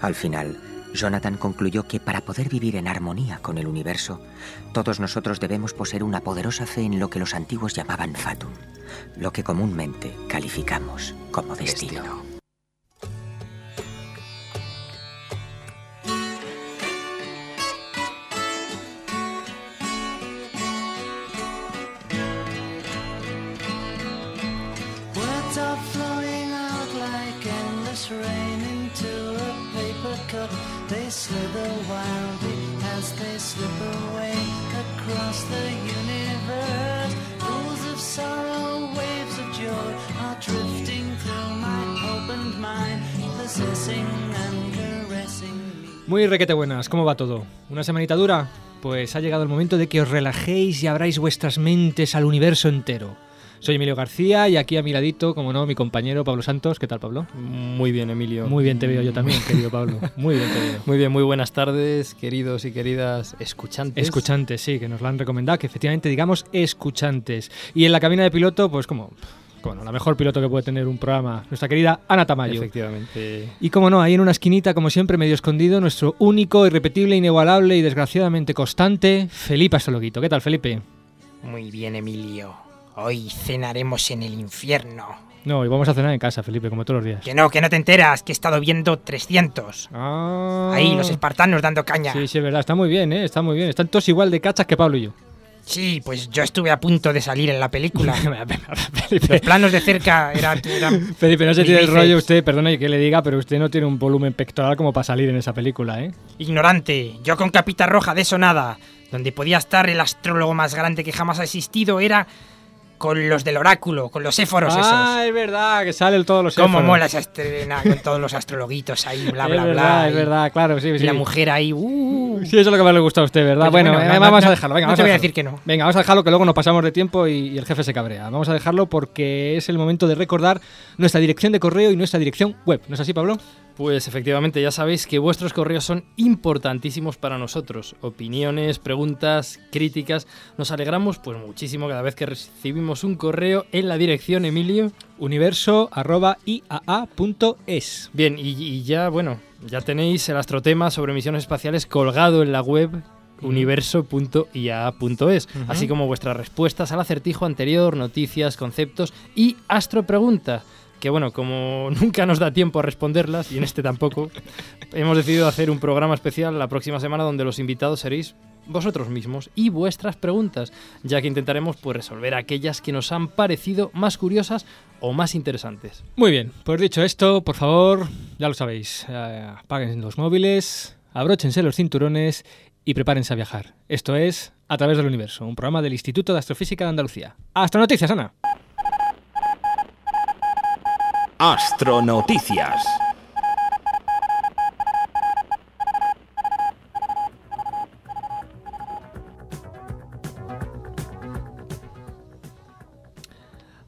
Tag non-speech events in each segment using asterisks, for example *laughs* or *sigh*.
Al final, Jonathan concluyó que para poder vivir en armonía con el universo, todos nosotros debemos poseer una poderosa fe en lo que los antiguos llamaban fatum, lo que comúnmente calificamos como destino. Requete buenas, ¿cómo va todo? ¿Una semanita dura? Pues ha llegado el momento de que os relajéis y abráis vuestras mentes al universo entero. Soy Emilio García y aquí a mi ladito, como no, mi compañero Pablo Santos. ¿Qué tal, Pablo? Muy bien, Emilio. Muy bien te veo yo también, querido Pablo. *laughs* Muy bien te veo. Muy bien, muy buenas tardes, queridos y queridas escuchantes. Escuchantes, sí, que nos lo han recomendado, que efectivamente digamos escuchantes. Y en la cabina de piloto, pues como, bueno, la mejor piloto que puede tener un programa, nuestra querida Ana Tamayo. Efectivamente. Y como no, ahí en una esquinita, como siempre, medio escondido, nuestro único, irrepetible, inigualable y desgraciadamente constante, Felipe Astologuito. ¿Qué tal, Felipe? Muy bien, Emilio. Hoy cenaremos en el infierno. No, y vamos a cenar en casa, Felipe, como todos los días. Que no, que no te enteras, que he estado viendo 300. Ah. Ahí, los espartanos dando caña. Sí, sí, es verdad, está muy bien, ¿eh? Está muy bien. Están todos igual de cachas que Pablo y yo. Sí, pues yo estuve a punto de salir en la película. *laughs* Felipe, Los planos de cerca eran... eran- *laughs* Felipe, no se tire el rollo usted, perdone que le diga, pero usted no tiene un volumen pectoral como para salir en esa película, ¿eh? Ignorante, yo con capita roja de eso nada. Donde podía estar el astrólogo más grande que jamás ha existido era con los del oráculo, con los éforos ah, esos. es verdad, que salen todos los Cómo éforos. mola esa estrena con todos los astrologuitos ahí, bla, es bla, verdad, bla. es y- verdad, claro, sí, y sí. la mujer ahí, uh, Sí, eso es lo que más le gusta a usted, ¿verdad? Pues bueno, bueno, eh, no, vamos no, a dejarlo, venga, no vamos te voy a decir que no. Venga, vamos a dejarlo, que luego nos pasamos de tiempo y, y el jefe se cabrea. Vamos a dejarlo porque es el momento de recordar nuestra dirección de correo y nuestra dirección web. ¿No es así, Pablo? Pues efectivamente, ya sabéis que vuestros correos son importantísimos para nosotros. Opiniones, preguntas, críticas. Nos alegramos pues muchísimo cada vez que recibimos un correo en la dirección Emilio. universo.iaa.es. Bien, y, y ya, bueno, ya tenéis el astrotema sobre misiones espaciales colgado en la web universo.iaa.es, así como vuestras respuestas al acertijo anterior, noticias, conceptos y astropreguntas. Que bueno, como *laughs* nunca nos da tiempo a responderlas, y en este tampoco, hemos decidido hacer un programa especial la próxima semana donde los invitados seréis vosotros mismos y vuestras preguntas, ya que intentaremos pues resolver aquellas que nos han parecido más curiosas o más interesantes. Muy bien, pues dicho esto, por favor, ya lo sabéis, eh, apaguen los móviles, abróchense los cinturones y prepárense a viajar. Esto es A través del universo, un programa del Instituto de Astrofísica de Andalucía. ¡Hasta noticias, Ana! Astronoticias.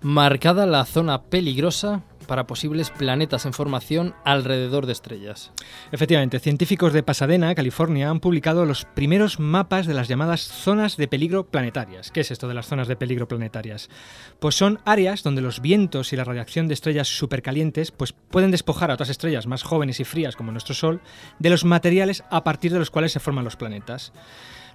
Marcada la zona peligrosa para posibles planetas en formación alrededor de estrellas. Efectivamente, científicos de Pasadena, California, han publicado los primeros mapas de las llamadas zonas de peligro planetarias. ¿Qué es esto de las zonas de peligro planetarias? Pues son áreas donde los vientos y la radiación de estrellas supercalientes pues pueden despojar a otras estrellas más jóvenes y frías como nuestro Sol de los materiales a partir de los cuales se forman los planetas.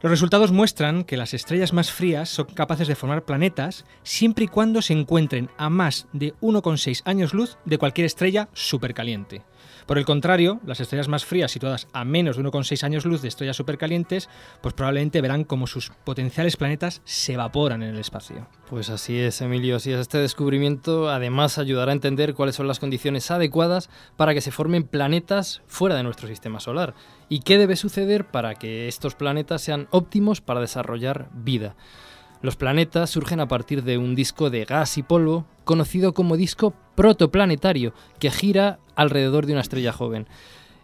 Los resultados muestran que las estrellas más frías son capaces de formar planetas siempre y cuando se encuentren a más de 1,6 años luz de cualquier estrella supercaliente. Por el contrario, las estrellas más frías situadas a menos de 1,6 años luz de estrellas supercalientes, pues probablemente verán como sus potenciales planetas se evaporan en el espacio. Pues así es, Emilio, así es. Este descubrimiento además ayudará a entender cuáles son las condiciones adecuadas para que se formen planetas fuera de nuestro sistema solar y qué debe suceder para que estos planetas sean óptimos para desarrollar vida. Los planetas surgen a partir de un disco de gas y polvo conocido como disco protoplanetario que gira alrededor de una estrella joven.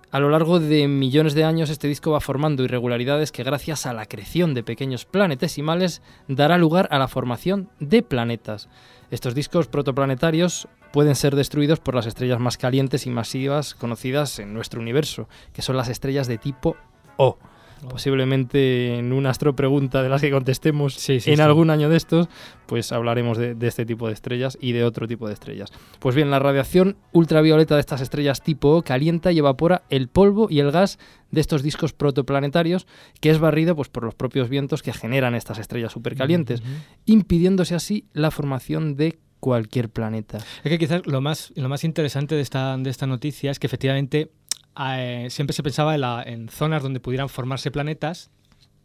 A lo largo de millones de años este disco va formando irregularidades que gracias a la creación de pequeños planetesimales dará lugar a la formación de planetas. Estos discos protoplanetarios pueden ser destruidos por las estrellas más calientes y masivas conocidas en nuestro universo, que son las estrellas de tipo O. Posiblemente en una astropregunta de las que contestemos Sí, sí, en sí. algún año de estos, pues hablaremos de, de este tipo de estrellas y de otro tipo de estrellas. Pues bien, la radiación ultravioleta de estas estrellas tipo O calienta y evapora el polvo y el gas de estos discos protoplanetarios, que es barrido pues, por los propios vientos que generan estas estrellas supercalientes, impidiéndose así la formación de cualquier planeta. Es que quizás lo más, lo más interesante de esta, de esta noticia es que efectivamente eh, siempre se pensaba en, la- en zonas donde pudieran formarse planetas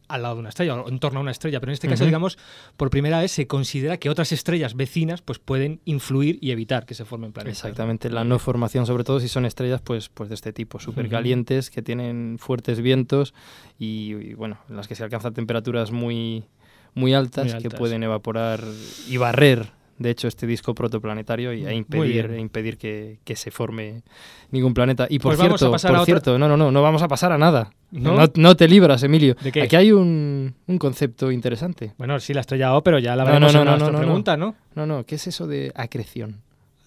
al lado de una estrella o en torno a una estrella, pero en este caso, digamos, por primera vez se considera que otras estrellas vecinas pues pueden influir y evitar que se formen planetas. Exactamente, la no formación, sobre todo si son estrellas pues, pues de este tipo, súper calientes, que tienen fuertes vientos y, y, bueno, en las que se alcanzan temperaturas muy, muy altas, Muy que pueden evaporar y barrer, de hecho, este disco protoplanetario y, Muy impedir, e impedir que, que se forme ningún planeta. Y por Pues a cierto, por a otra- cierto, no, no, no, no vamos a pasar a nada. ¿No? No, no te libras, Emilio. ¿De qué? Aquí hay un, un concepto interesante. Bueno, sí, la estrella O, pero ya la veremos no, en no, no, no. pregunta, ¿no? No, no, ¿qué es eso de acreción?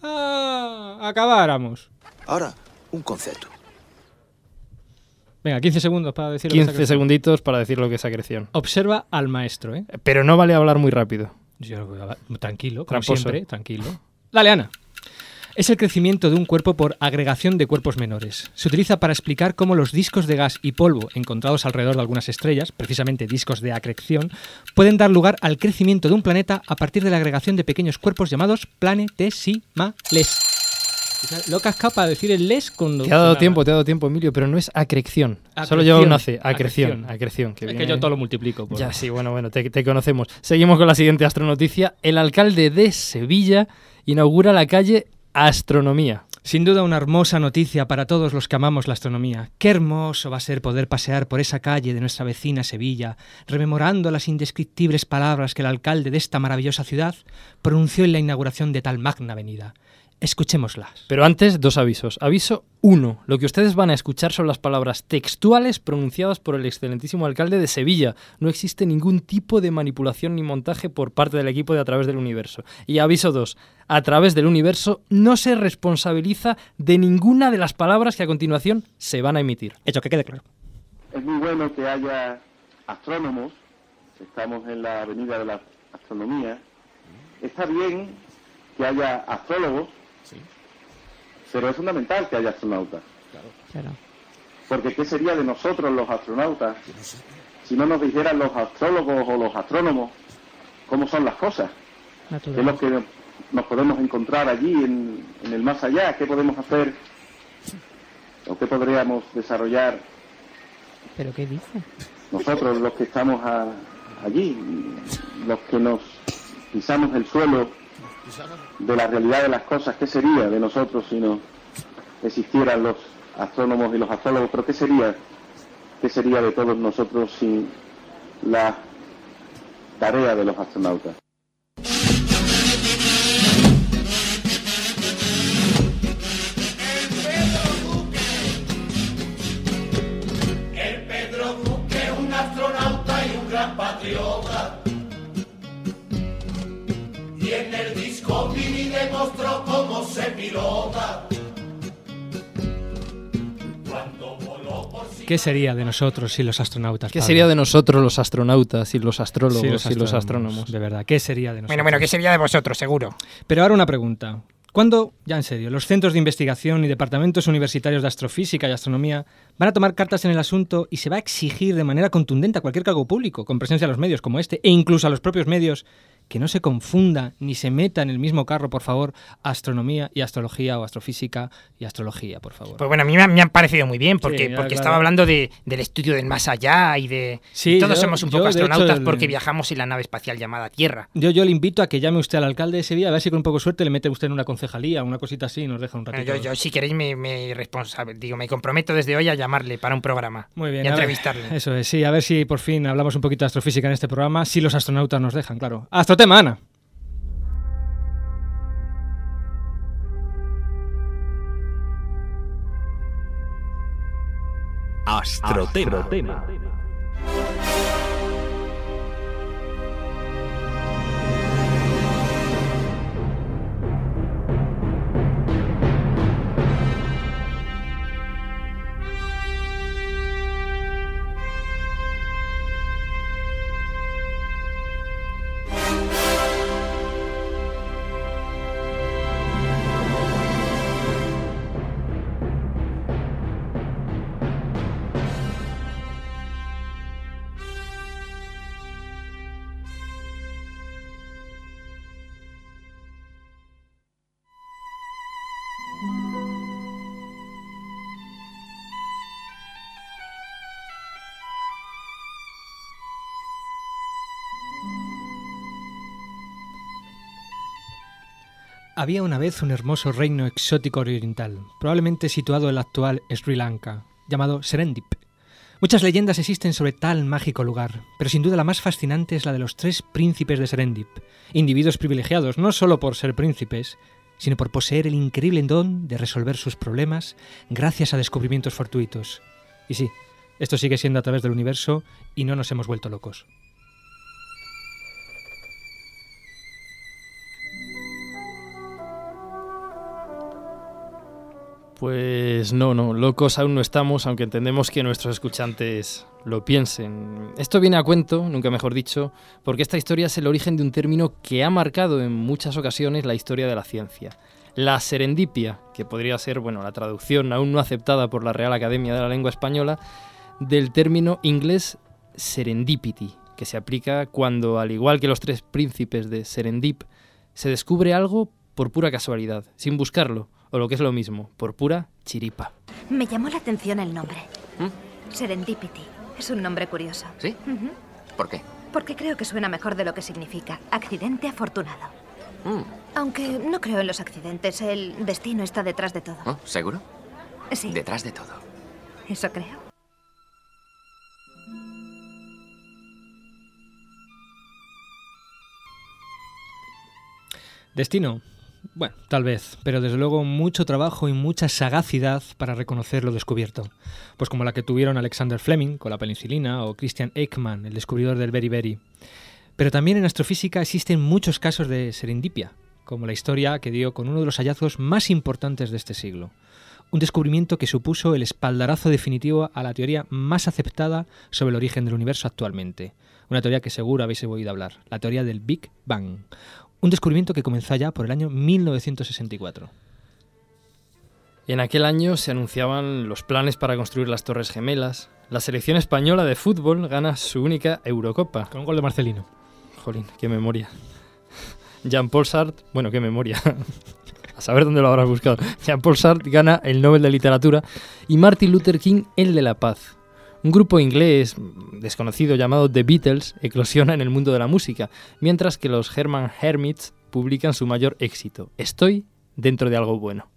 Ah, acabáramos. Ahora, un concepto. Venga, 15 segundos para decir lo que 15 sacas. segunditos para decir lo que es acreción. Observa al maestro, ¿eh? Pero no vale hablar muy rápido. Yo, tranquilo, como Tramposo. siempre, tranquilo. Dale, Ana. Es el crecimiento de un cuerpo por agregación de cuerpos menores. Se utiliza para explicar cómo los discos de gas y polvo encontrados alrededor de algunas estrellas, precisamente discos de acreción, pueden dar lugar al crecimiento de un planeta a partir de la agregación de pequeños cuerpos llamados planetesimales. Quizás Lo que has capaz de decir el les cuando... Te ha dado tiempo, te ha dado tiempo, Emilio, pero no es acreción. Solo lleva una C. Acreción. Acreción. Que Es que yo todo lo multiplico. por- Ya, sí, bueno, bueno, te, te conocemos. Seguimos con la siguiente astronoticia. El alcalde de Sevilla inaugura la calle Astronomía. Sin duda una hermosa noticia para todos los que amamos la astronomía. Qué hermoso va a ser poder pasear por esa calle de nuestra vecina Sevilla, rememorando las indescriptibles palabras que el alcalde de esta maravillosa ciudad pronunció en la inauguración de tal magna avenida. Escuchémoslas. Pero antes, dos avisos. Aviso 1. Lo que ustedes van a escuchar son las palabras textuales pronunciadas por el excelentísimo alcalde de Sevilla. No existe ningún tipo de manipulación ni montaje por parte del equipo de A través del universo. Y aviso 2. A través del universo no se responsabiliza de ninguna de las palabras que a continuación se van a emitir. Hecho que quede claro. Es muy bueno que haya astrónomos, estamos en la avenida de la astronomía. Está bien que haya astrólogos, pero es fundamental que haya astronautas. Porque ¿qué sería de nosotros los astronautas si no nos dijeran los astrólogos o los astrónomos cómo son las cosas? ¿Qué es lo que nos podemos encontrar allí en, en el más allá? ¿Qué podemos hacer o qué podríamos desarrollar ¿Pero qué dice? nosotros los que estamos a- allí, los que nos pisamos el suelo de la realidad de las cosas, ¿qué sería de nosotros si no existieran los astrónomos y los astrólogos? Pero ¿qué sería, qué sería de todos nosotros sin la tarea de los astronautas? ¿Qué sería de nosotros si los astronautas? ¿Qué Pablo? sería de nosotros los astronautas y los astrólogos Sí, y los astrónomos? De verdad, ¿qué sería de nosotros? Bueno, bueno, ¿qué sería de vosotros, seguro? Pero ahora una pregunta. ¿Cuándo, ya en serio, los centros de investigación y departamentos universitarios de astrofísica y astronomía van a tomar cartas en el asunto y se va a exigir de manera contundente a cualquier cargo público, con presencia a los medios como este, e incluso a los propios medios, que no se confunda ni se meta en el mismo carro, por favor, astronomía y astrología o astrofísica y astrología, por favor? Pues bueno, a mí me, ha- me han parecido muy bien, porque, Sí, porque claro. estaba hablando de, del estudio del más allá y de... Sí, y todos yo- somos un yo, poco hecho, astronautas el- porque viajamos en la nave espacial llamada Tierra. Yo, yo le invito a que llame usted al alcalde de Sevilla, a ver si con un poco de suerte le mete usted en una concejalía, una cosita así, y nos deja un ratito. yo, yo, si queréis, me, me, responsable, digo, me comprometo desde hoy a llamarle para un programa. Muy bien, Y a ver, entrevistarle. Eso es, sí, a ver si por fin hablamos un poquito de astrofísica en este programa, si los astronautas nos dejan, claro. Astrotema, Ana. Astrotema. Había una vez un hermoso reino exótico oriental, probablemente situado en la actual Sri Lanka, llamado Serendip. Muchas leyendas existen sobre tal mágico lugar, pero sin duda la más fascinante es la de los tres príncipes de Serendip, individuos privilegiados no solo por ser príncipes, sino por poseer el increíble don de resolver sus problemas gracias a descubrimientos fortuitos. Y sí, esto sigue siendo a través del universo y no nos hemos vuelto locos. Pues no, no, locos aún no estamos, aunque entendemos que nuestros escuchantes lo piensen. Esto viene a cuento, nunca mejor dicho, porque esta historia es el origen de un término que ha marcado en muchas ocasiones la historia de la ciencia. La serendipia, que podría ser, bueno, la traducción aún no aceptada por la Real Academia de la Lengua Española, del término inglés serendipity, que se aplica cuando, al igual que los tres príncipes de Serendip, se descubre algo por pura casualidad, sin buscarlo, o lo que es lo mismo, por pura chiripa. Me llamó la atención el nombre. ¿Mm? Serendipity. Es un nombre curioso. ¿Sí? ¿Por qué? Porque creo que suena mejor de lo que significa. Accidente afortunado. Mm. Aunque no creo en los accidentes, el destino está detrás de todo. ¿Oh, ¿Seguro? Sí, Detrás de todo. eso creo. Destino. Bueno, tal vez, pero desde luego mucho trabajo y mucha sagacidad para reconocer lo descubierto. Pues como la que tuvieron Alexander Fleming con la penicilina o Christian Ekman, el descubridor del beriberi. Pero también en astrofísica existen muchos casos de serendipia, como la historia que dio con uno de los hallazgos más importantes de este siglo. Un descubrimiento que supuso el espaldarazo definitivo a la teoría más aceptada sobre el origen del universo actualmente. Una teoría que seguro habéis oído hablar, la teoría del Big Bang. Un descubrimiento que comenzó ya por el año 1964. En aquel año se anunciaban los planes para construir las Torres Gemelas. La selección española de fútbol gana su única Eurocopa. Con un gol de Marcelino. Jolín, qué memoria. Jean-Paul Sartre, bueno, qué memoria. A saber dónde lo habrás buscado. Jean-Paul Sartre gana el Nobel de Literatura y Martin Luther King el de la Paz. Un grupo inglés desconocido llamado The Beatles eclosiona en el mundo de la música, mientras que los Herman Hermits publican su mayor éxito, Estoy dentro de algo bueno.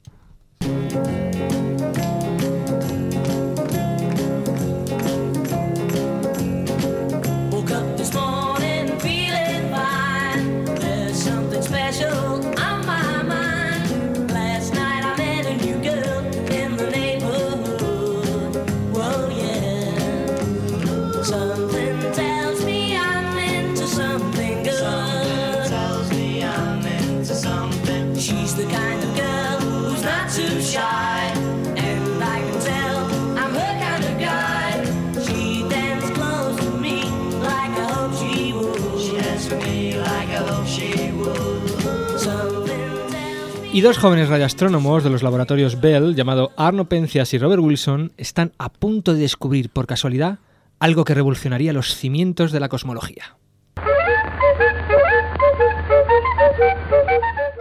Y dos jóvenes radioastrónomos de los laboratorios Bell, llamado Arno Pencias y Robert Wilson, están a punto de descubrir por casualidad algo que revolucionaría los cimientos de la cosmología.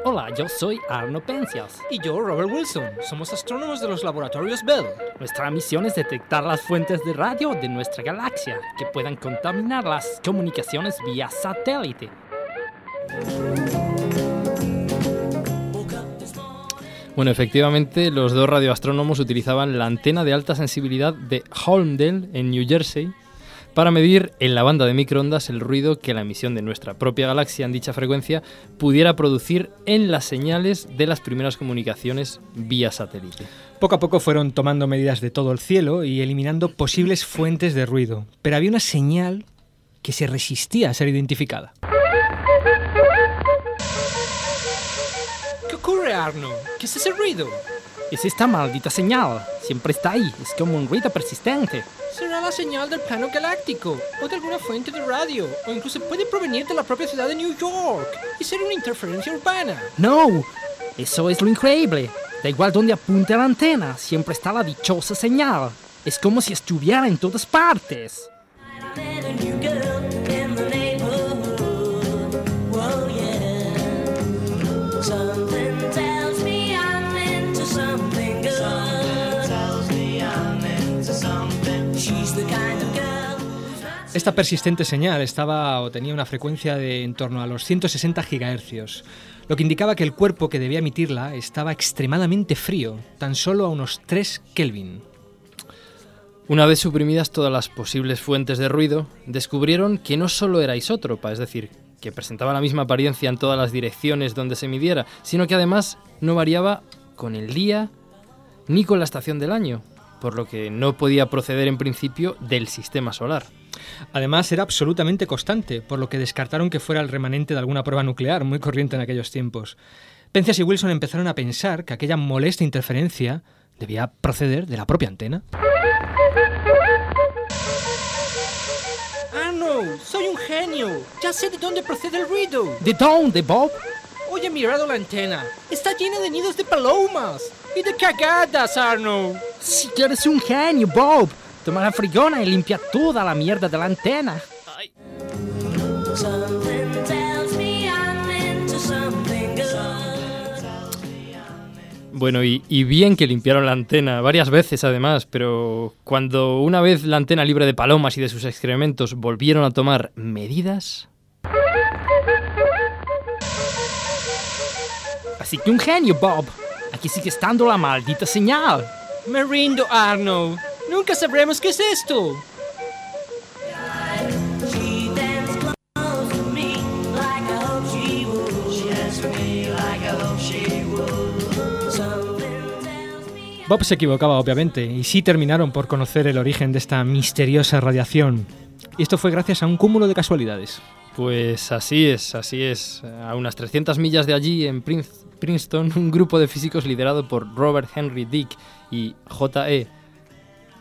Hola, yo soy Arno Pencias. Y yo, Robert Wilson, somos astrónomos de los laboratorios Bell. Nuestra misión es detectar las fuentes de radio de nuestra galaxia que puedan contaminar las comunicaciones vía satélite. Bueno, efectivamente, los dos radioastrónomos utilizaban la antena de alta sensibilidad de Holmdel en New Jersey para medir en la banda de microondas el ruido que la emisión de nuestra propia galaxia en dicha frecuencia pudiera producir en las señales de las primeras comunicaciones vía satélite. Poco a poco fueron tomando medidas de todo el cielo y eliminando posibles fuentes de ruido, pero había una señal que se resistía a ser identificada. ¿Qué es ese ruido? Es esta maldita señal. Siempre está ahí. Es como un ruido persistente. Será la señal del plano galáctico, o de alguna fuente de radio, o incluso puede provenir de la propia ciudad de New York y ser una interferencia urbana. No, eso es lo increíble. Da igual donde apunte la antena, siempre está la dichosa señal. Es como si estuviera en todas partes. Esta persistente señal estaba o tenía una frecuencia de en torno a los 160 gigahercios, lo que indicaba que el cuerpo que debía emitirla estaba extremadamente frío, tan solo a unos 3 Kelvin. Una vez suprimidas todas las posibles fuentes de ruido, descubrieron que no solo era isótropa, es decir, que presentaba la misma apariencia en todas las direcciones donde se midiera, sino que además no variaba con el día ni con la estación del año, por lo que no podía proceder en principio del sistema solar. Además, era absolutamente constante, por lo que descartaron que fuera el remanente de alguna prueba nuclear, muy corriente en aquellos tiempos. Penzias y Wilson empezaron a pensar que aquella molesta interferencia debía proceder de la propia antena. Arno, soy un genio. Ya sé de dónde procede el ruido. ¿De dónde, Bob? Hoy he mirado la antena. Está llena de nidos de palomas. Y de cagadas, Arno. Si que eres un genio, Bob. Toma la frigona y limpia toda la mierda de la antena. Something tells me I'm into something good. Bueno, y, y bien que limpiaron la antena, varias veces además, pero cuando una vez la antena libre de palomas y de sus excrementos volvieron a tomar medidas... Así que un genio, Bob. Aquí sigue estando la maldita señal. Me rindo, Arno. Nunca sabremos qué es esto. Bob se equivocaba, obviamente, y sí terminaron por conocer el origen de esta misteriosa radiación. Y esto fue gracias a un cúmulo de casualidades. Pues así es, así es. A unas 300 millas de allí, en Prince- Princeton, un grupo de físicos liderado por Robert Henry Dick y J.E.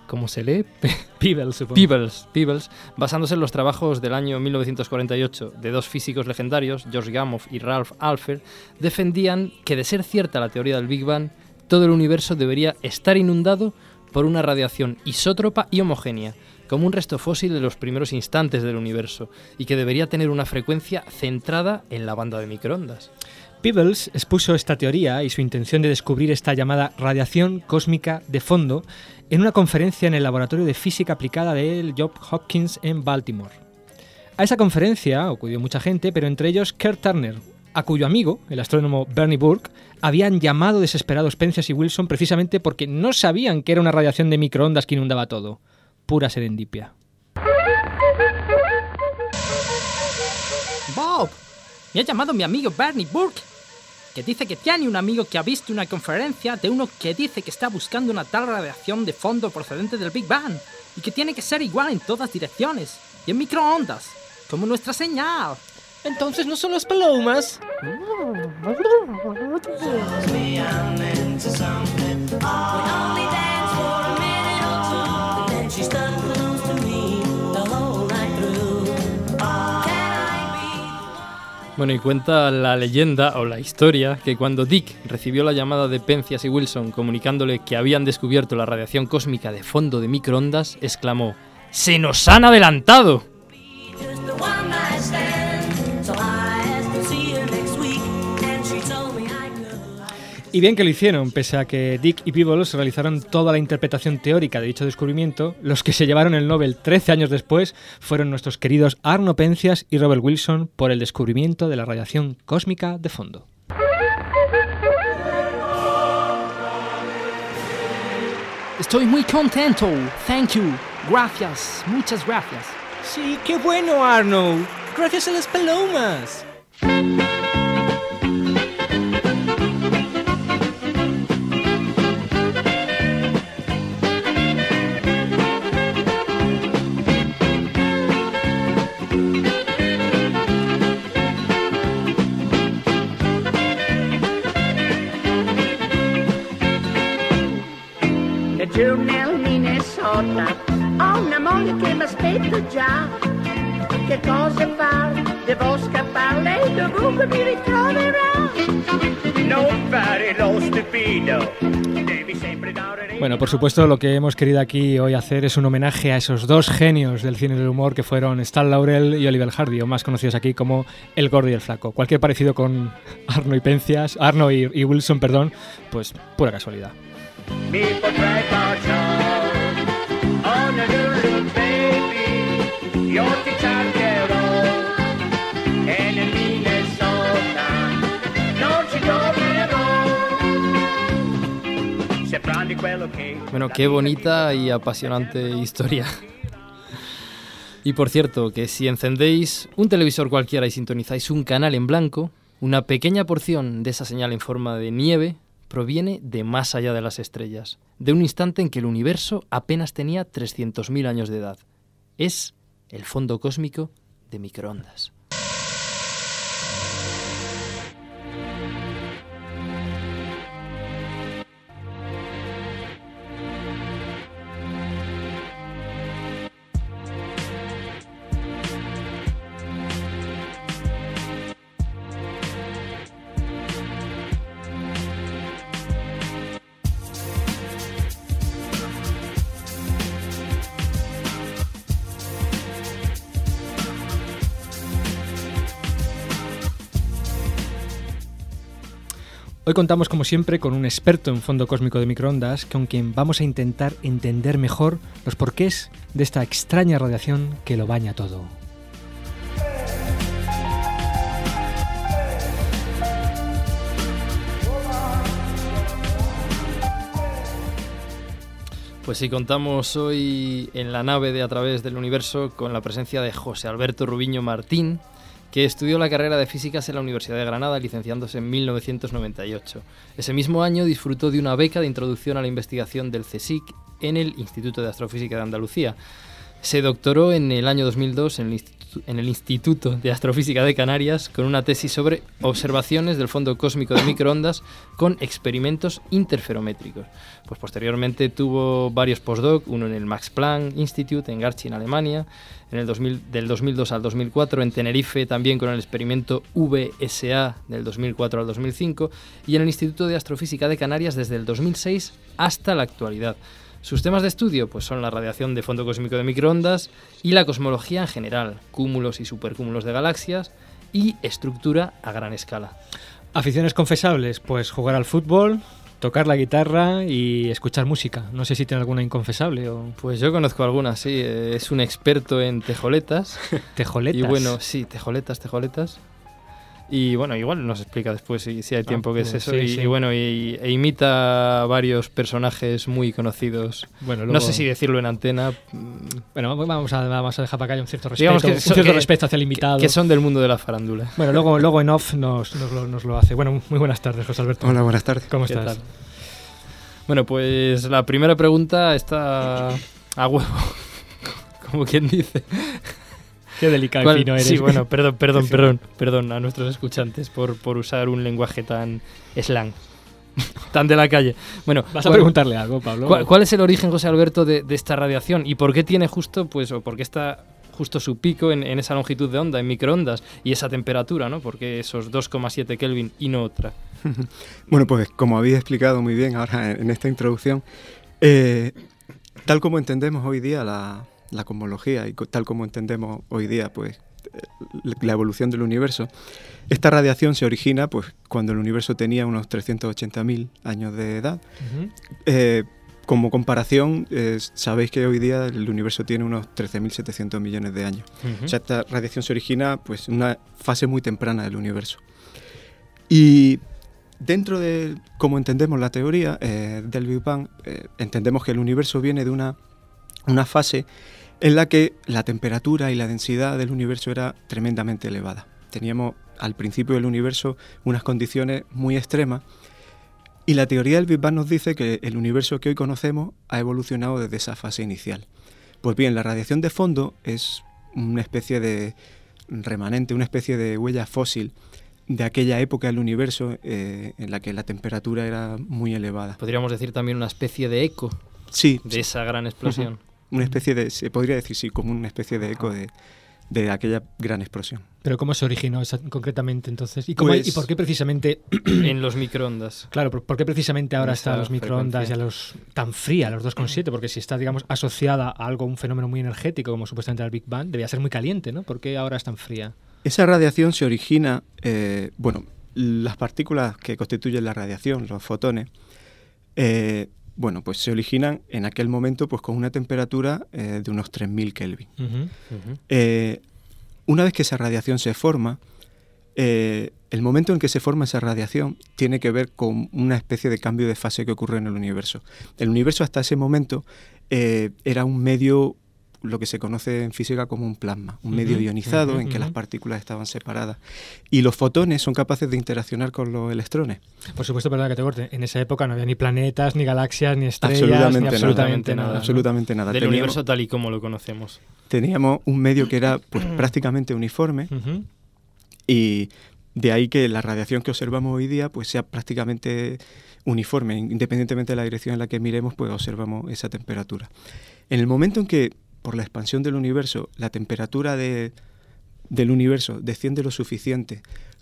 ¿Cómo se lee? *laughs* Peebles, supongo. Peebles, Peebles, basándose en los trabajos del año 1948 de dos físicos legendarios, George Gamow y Ralph Alpher, defendían que de ser cierta la teoría del Big Bang, todo el universo debería estar inundado por una radiación isótropa y homogénea, como un resto fósil de los primeros instantes del universo, y que debería tener una frecuencia centrada en la banda de microondas. Peebles expuso esta teoría y su intención de descubrir esta llamada radiación cósmica de fondo en una conferencia en el Laboratorio de Física Aplicada del Johns Hopkins en Baltimore. A esa conferencia acudió mucha gente, pero entre ellos Kurt Turner, a cuyo amigo, el astrónomo Bernie Burke, habían llamado desesperados Penzias y Wilson precisamente porque no sabían que era una radiación de microondas que inundaba todo. Pura serendipia. Bob, me ha llamado mi amigo Bernie Burke, que dice que tiene un amigo que ha visto una conferencia de uno que dice que está buscando una tal radiación de fondo procedente del Big Bang y que tiene que ser igual en todas direcciones y en microondas, como nuestra señal. Entonces no son las palomas. Bueno, y cuenta la leyenda o la historia que cuando Dick recibió la llamada de Penzias y Wilson comunicándole que habían descubierto la radiación cósmica de fondo de microondas, exclamó: ¡Se nos han adelantado! Y bien que lo hicieron, pese a que Dick y Peebles realizaron toda la interpretación teórica de dicho descubrimiento, los que se llevaron el Nobel 13 años después fueron nuestros queridos Arno Penzias y Robert Wilson por el descubrimiento de la radiación cósmica de fondo. Estoy muy contento. Thank you. Gracias. Muchas gracias. Sí, qué bueno, Arno. Gracias a las palomas. Giù nel Minnesota ho una moglie che mi aspetta già. Che cosa fare? Devo scappare, lei dovunque mi ritroverà. Nobody lost the video. Devi sempre dare Bueno, por supuesto, lo que hemos querido aquí hoy hacer es un homenaje a esos dos genios del cine del humor que fueron Stan Laurel y Oliver Hardy, o más conocidos aquí como El Gordo y el Flaco. Cualquier parecido con Arno y Pencias, Arno y, y Wilson, perdón, pues pura casualidad meet the track our. On a baby, your teacher get on. And in Bueno, qué bonita y apasionante historia. Y por cierto, que si encendéis un televisor cualquiera y sintonizáis un canal en blanco, una pequeña porción de esa señal en forma de nieve proviene de más allá de las estrellas, de un instante en que el universo apenas tenía 300.000 años de edad. Es el fondo cósmico de microondas. Hoy contamos como siempre con un experto en fondo cósmico de microondas con quien vamos a intentar entender mejor los porqués de esta extraña radiación que lo baña todo. Pues sí, contamos hoy en la nave de A través del universo con la presencia de José Alberto Rubiño Martín, que estudió la carrera de físicas en la Universidad de Granada, licenciándose en 1998. Ese mismo año disfrutó de una beca de introducción a la investigación del CSIC en el Instituto de Astrofísica de Andalucía. Se doctoró en el año 2002 en el, Institu- en el Instituto de Astrofísica de Canarias con una tesis sobre observaciones del fondo cósmico de microondas con experimentos interferométricos. Pues posteriormente tuvo varios postdoc, uno en el Max Planck Institute en Garching, Alemania, en el 2000, del 2002 al 2004, en Tenerife también con el experimento VSA del 2004 al 2005 y en el Instituto de Astrofísica de Canarias desde el 2006 hasta la actualidad. Sus temas de estudio pues, son la radiación de fondo cósmico de microondas y la cosmología en general, cúmulos y supercúmulos de galaxias y estructura a gran escala. Aficiones confesables, pues jugar al fútbol, tocar la guitarra y escuchar música. No sé si tiene alguna inconfesable o... Pues yo conozco algunas, sí. eh, Es un experto en tejoletas. *laughs* ¿Tejoletas? Y bueno, sí, tejoletas, tejoletas. Y bueno, igual nos explica después si, si hay tiempo qué es eso. sí, y, sí. y bueno, y, e imita a varios personajes muy conocidos. Bueno, No luego- sé si decirlo en antena. Bueno, vamos a, vamos a dejar para que haya un cierto respeto, Digamos que un cierto que- respeto hacia el invitado. Que son del mundo de la farándula. Bueno, luego, luego en off nos, nos lo, nos lo hace. Bueno, muy buenas tardes, José Alberto. Hola, buenas tardes. ¿Cómo ¿Qué estás? tal? Bueno, pues la primera pregunta está a huevo. *laughs* Como quien dice. Qué delicado y ¿Cuál- fino eres. Sí, bueno, perdón, *laughs* perdón, perdón, perdón a nuestros escuchantes por, por usar un lenguaje tan slang, *laughs* tan de la calle. Bueno, ¿Vas a ¿cuál- preguntarle algo, Pablo? ¿Cuál, cuál es el origen, José Alberto, de, de esta radiación y por qué tiene justo, pues, o por qué está justo su pico en, en esa longitud de onda, en microondas y esa temperatura, ¿no? Porque esos 2,7 Kelvin y no otra. *laughs* Bueno, pues como habéis explicado muy bien ahora en, en esta introducción, eh, tal como entendemos hoy día la, la cosmología y tal como entendemos hoy día pues eh, la evolución del universo, esta radiación se origina pues cuando el universo tenía unos 380.000 años de edad. Eh, como comparación, eh, sabéis que hoy día el universo tiene unos 13.700 millones de años. Ujú. O sea, esta radiación se origina pues, en una fase muy temprana del universo. Y dentro de cómo entendemos la teoría eh, del Big Bang, entendemos que el universo viene de una, una fase en la que la temperatura y la densidad del universo era tremendamente elevada. Teníamos al principio del universo unas condiciones muy extremas y la teoría del Big Bang nos dice que el universo que hoy conocemos ha evolucionado desde esa fase inicial. Pues bien, la radiación de fondo es una especie de remanente, una especie de huella fósil de aquella época del universo eh, en la que la temperatura era muy elevada. Podríamos decir también una especie de eco Sí, de sí. esa gran explosión. Una especie de, se podría decir, sí, como una especie de eco de, de aquella gran explosión. Pero ¿cómo se originó esa- concretamente entonces? ¿Y, cómo hay- Pues- ¿Y por qué precisamente... *clears throat* en los microondas. Claro, ¿por por qué precisamente ahora En está esa los microondas y a los tan fría, a los 2,7? Porque si está, digamos, asociada a algo, un fenómeno muy energético, como supuestamente el Big Bang, debía ser muy caliente, ¿no? ¿Por qué ahora es tan fría? Esa radiación se origina, eh, bueno, las partículas que constituyen la radiación, los fotones, eh, bueno, pues se originan en aquel momento pues con una temperatura eh, de unos 3000 Kelvin. Eh, una vez que esa radiación se forma, eh, el momento en que se forma esa radiación tiene que ver con una especie de cambio de fase que ocurre en el universo. El universo hasta ese momento eh, era un medio lo que se conoce en física como un plasma, un medio ionizado en que las partículas estaban separadas. Y los fotones son capaces de interaccionar con los electrones. Por supuesto, perdón que te corte. En esa época no había ni planetas, ni galaxias, ni estrellas, Absolutamente ni nada. absolutamente nada. ¿no? Absolutamente nada. Del Teníamos- universo tal y como lo conocemos. Teníamos un medio que era pues, prácticamente uniforme Ujú. y de ahí que la radiación que observamos hoy día pues sea prácticamente uniforme, independientemente de la dirección en la que miremos, pues observamos esa temperatura. En el momento en que por la expansión del universo la temperatura de- del universo desciende lo suficiente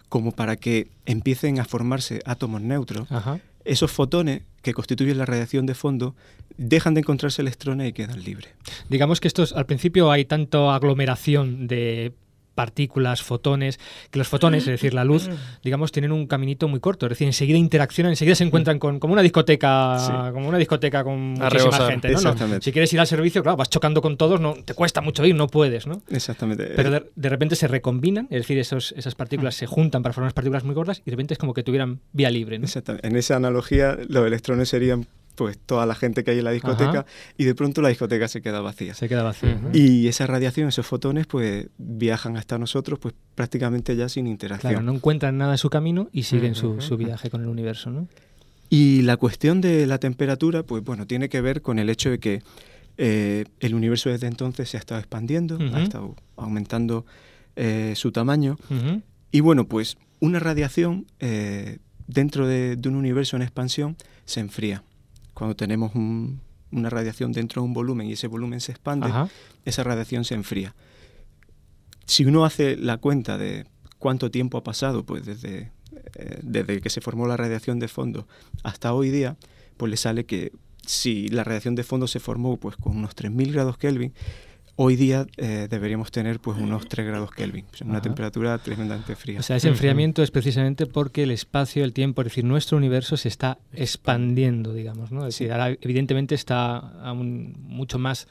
como para que empiecen a formarse átomos neutros, Ajá. esos fotones que constituyen la radiación de fondo dejan de encontrarse electrones y quedan libres. Digamos que estos, al principio hay tanto aglomeración de partículas, fotones, que los fotones, es decir, la luz, digamos, tienen un caminito muy corto, es decir, enseguida interaccionan, enseguida se encuentran con como una discoteca, Sí. como una discoteca con A muchísima rebosar. gente, ¿no? No, Exactamente. Si quieres ir al servicio, claro, vas chocando con todos, no te cuesta mucho ir, no puedes, ¿no? Exactamente. Pero de, de repente se recombinan, es decir, esos, esas partículas se juntan para formar unas partículas muy gordas y de repente es como que tuvieran vía libre, ¿no? Exactamente. En esa analogía, los electrones serían pues toda la gente que hay en la discoteca Ajá. y de pronto la discoteca se queda vacía. Se queda vacío. Ujú. Y esa radiación, esos fotones, pues viajan hasta nosotros pues prácticamente ya sin interacción. Claro, no encuentran nada en su camino y siguen su, su viaje con el universo, ¿no? Y la cuestión de la temperatura, pues bueno, tiene que ver con el hecho de que eh, el universo desde entonces se ha estado expandiendo, ha estado aumentando eh, su tamaño. Y bueno, pues una radiación eh, dentro de, de un universo en expansión se enfría. Cuando tenemos un- una radiación dentro de un volumen y ese volumen se expande, Ajá. esa radiación se enfría. Si uno hace la cuenta de cuánto tiempo ha pasado, pues desde, eh, desde que se formó la radiación de fondo hasta hoy día, pues le sale que si la radiación de fondo se formó pues con unos 3.000 grados Kelvin, hoy día eh, deberíamos tener pues unos 3 grados Kelvin, una Ajá. temperatura tremendamente fría. O sea, ese enfriamiento es precisamente porque el espacio, el tiempo, es decir, nuestro universo se está expandiendo, digamos, ¿no? Es decir, ahora evidentemente está aún mucho más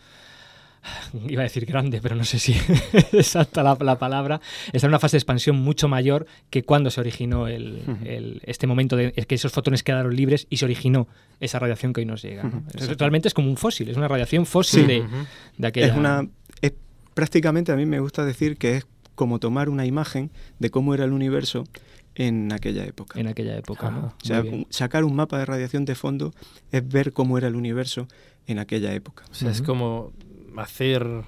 *sighs* iba a decir grande, pero no sé si *laughs* es exacta la, la palabra, está en una fase de expansión mucho mayor que cuando se originó el, el- este momento de es que esos fotones quedaron libres y se originó esa radiación que hoy nos llega. ¿no? Ujú, Es- exacto. Realmente es como un fósil, es una radiación fósil Sí. de, de aquella... Es una es prácticamente a mí me gusta decir que es como tomar una imagen de cómo era el universo en aquella época. en aquella época, ¿no? O sea, sacar un mapa de radiación de fondo es ver cómo era el universo en aquella época. O sea, es Ujú. como hacer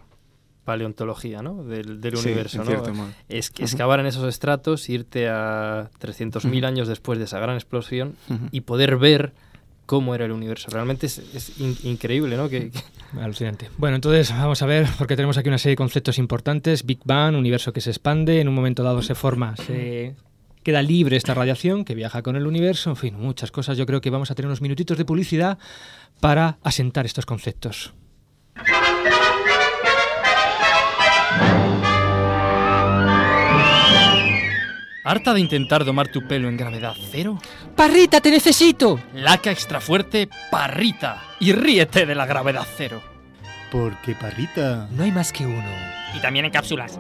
paleontología, ¿no? Del, del Sí, universo, ¿no? Es, excavar en esos estratos, irte a 300.000 Ujú. años después de esa gran explosión y poder ver cómo era el universo. Realmente es, es in- increíble, ¿no? Que, que- Alucinante. Bueno, entonces vamos a ver, porque tenemos aquí una serie de conceptos importantes. Big Bang, universo que se expande, en un momento dado se forma, se queda libre esta radiación que viaja con el universo, en fin, muchas cosas. Yo creo que vamos a tener unos minutitos de publicidad para asentar estos conceptos. ¿Harta de intentar domar tu pelo en gravedad cero? ¡Parrita, te necesito! Laca extra fuerte, parrita. Y ríete de la gravedad cero. Porque parrita. No hay más que uno. Y también en cápsulas.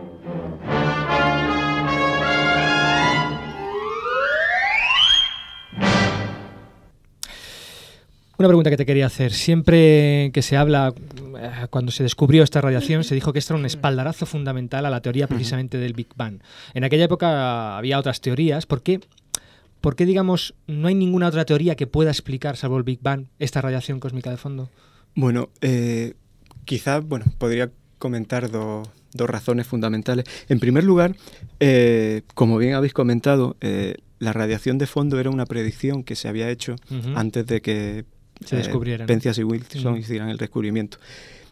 Una pregunta que te quería hacer. Siempre que se habla, eh, cuando se descubrió esta radiación, se dijo que esto era un espaldarazo fundamental a la teoría precisamente del Big Bang. En aquella época había otras teorías. ¿Por qué, por qué, digamos, no hay ninguna otra teoría que pueda explicar, salvo el Big Bang, esta radiación cósmica de fondo? Bueno, eh, quizás, bueno, podría comentar dos dos razones fundamentales. En primer lugar, eh, como bien habéis comentado, eh, la radiación de fondo era una predicción que se había hecho antes de que Se descubrieran. Penzias y Wilson hicieran el descubrimiento.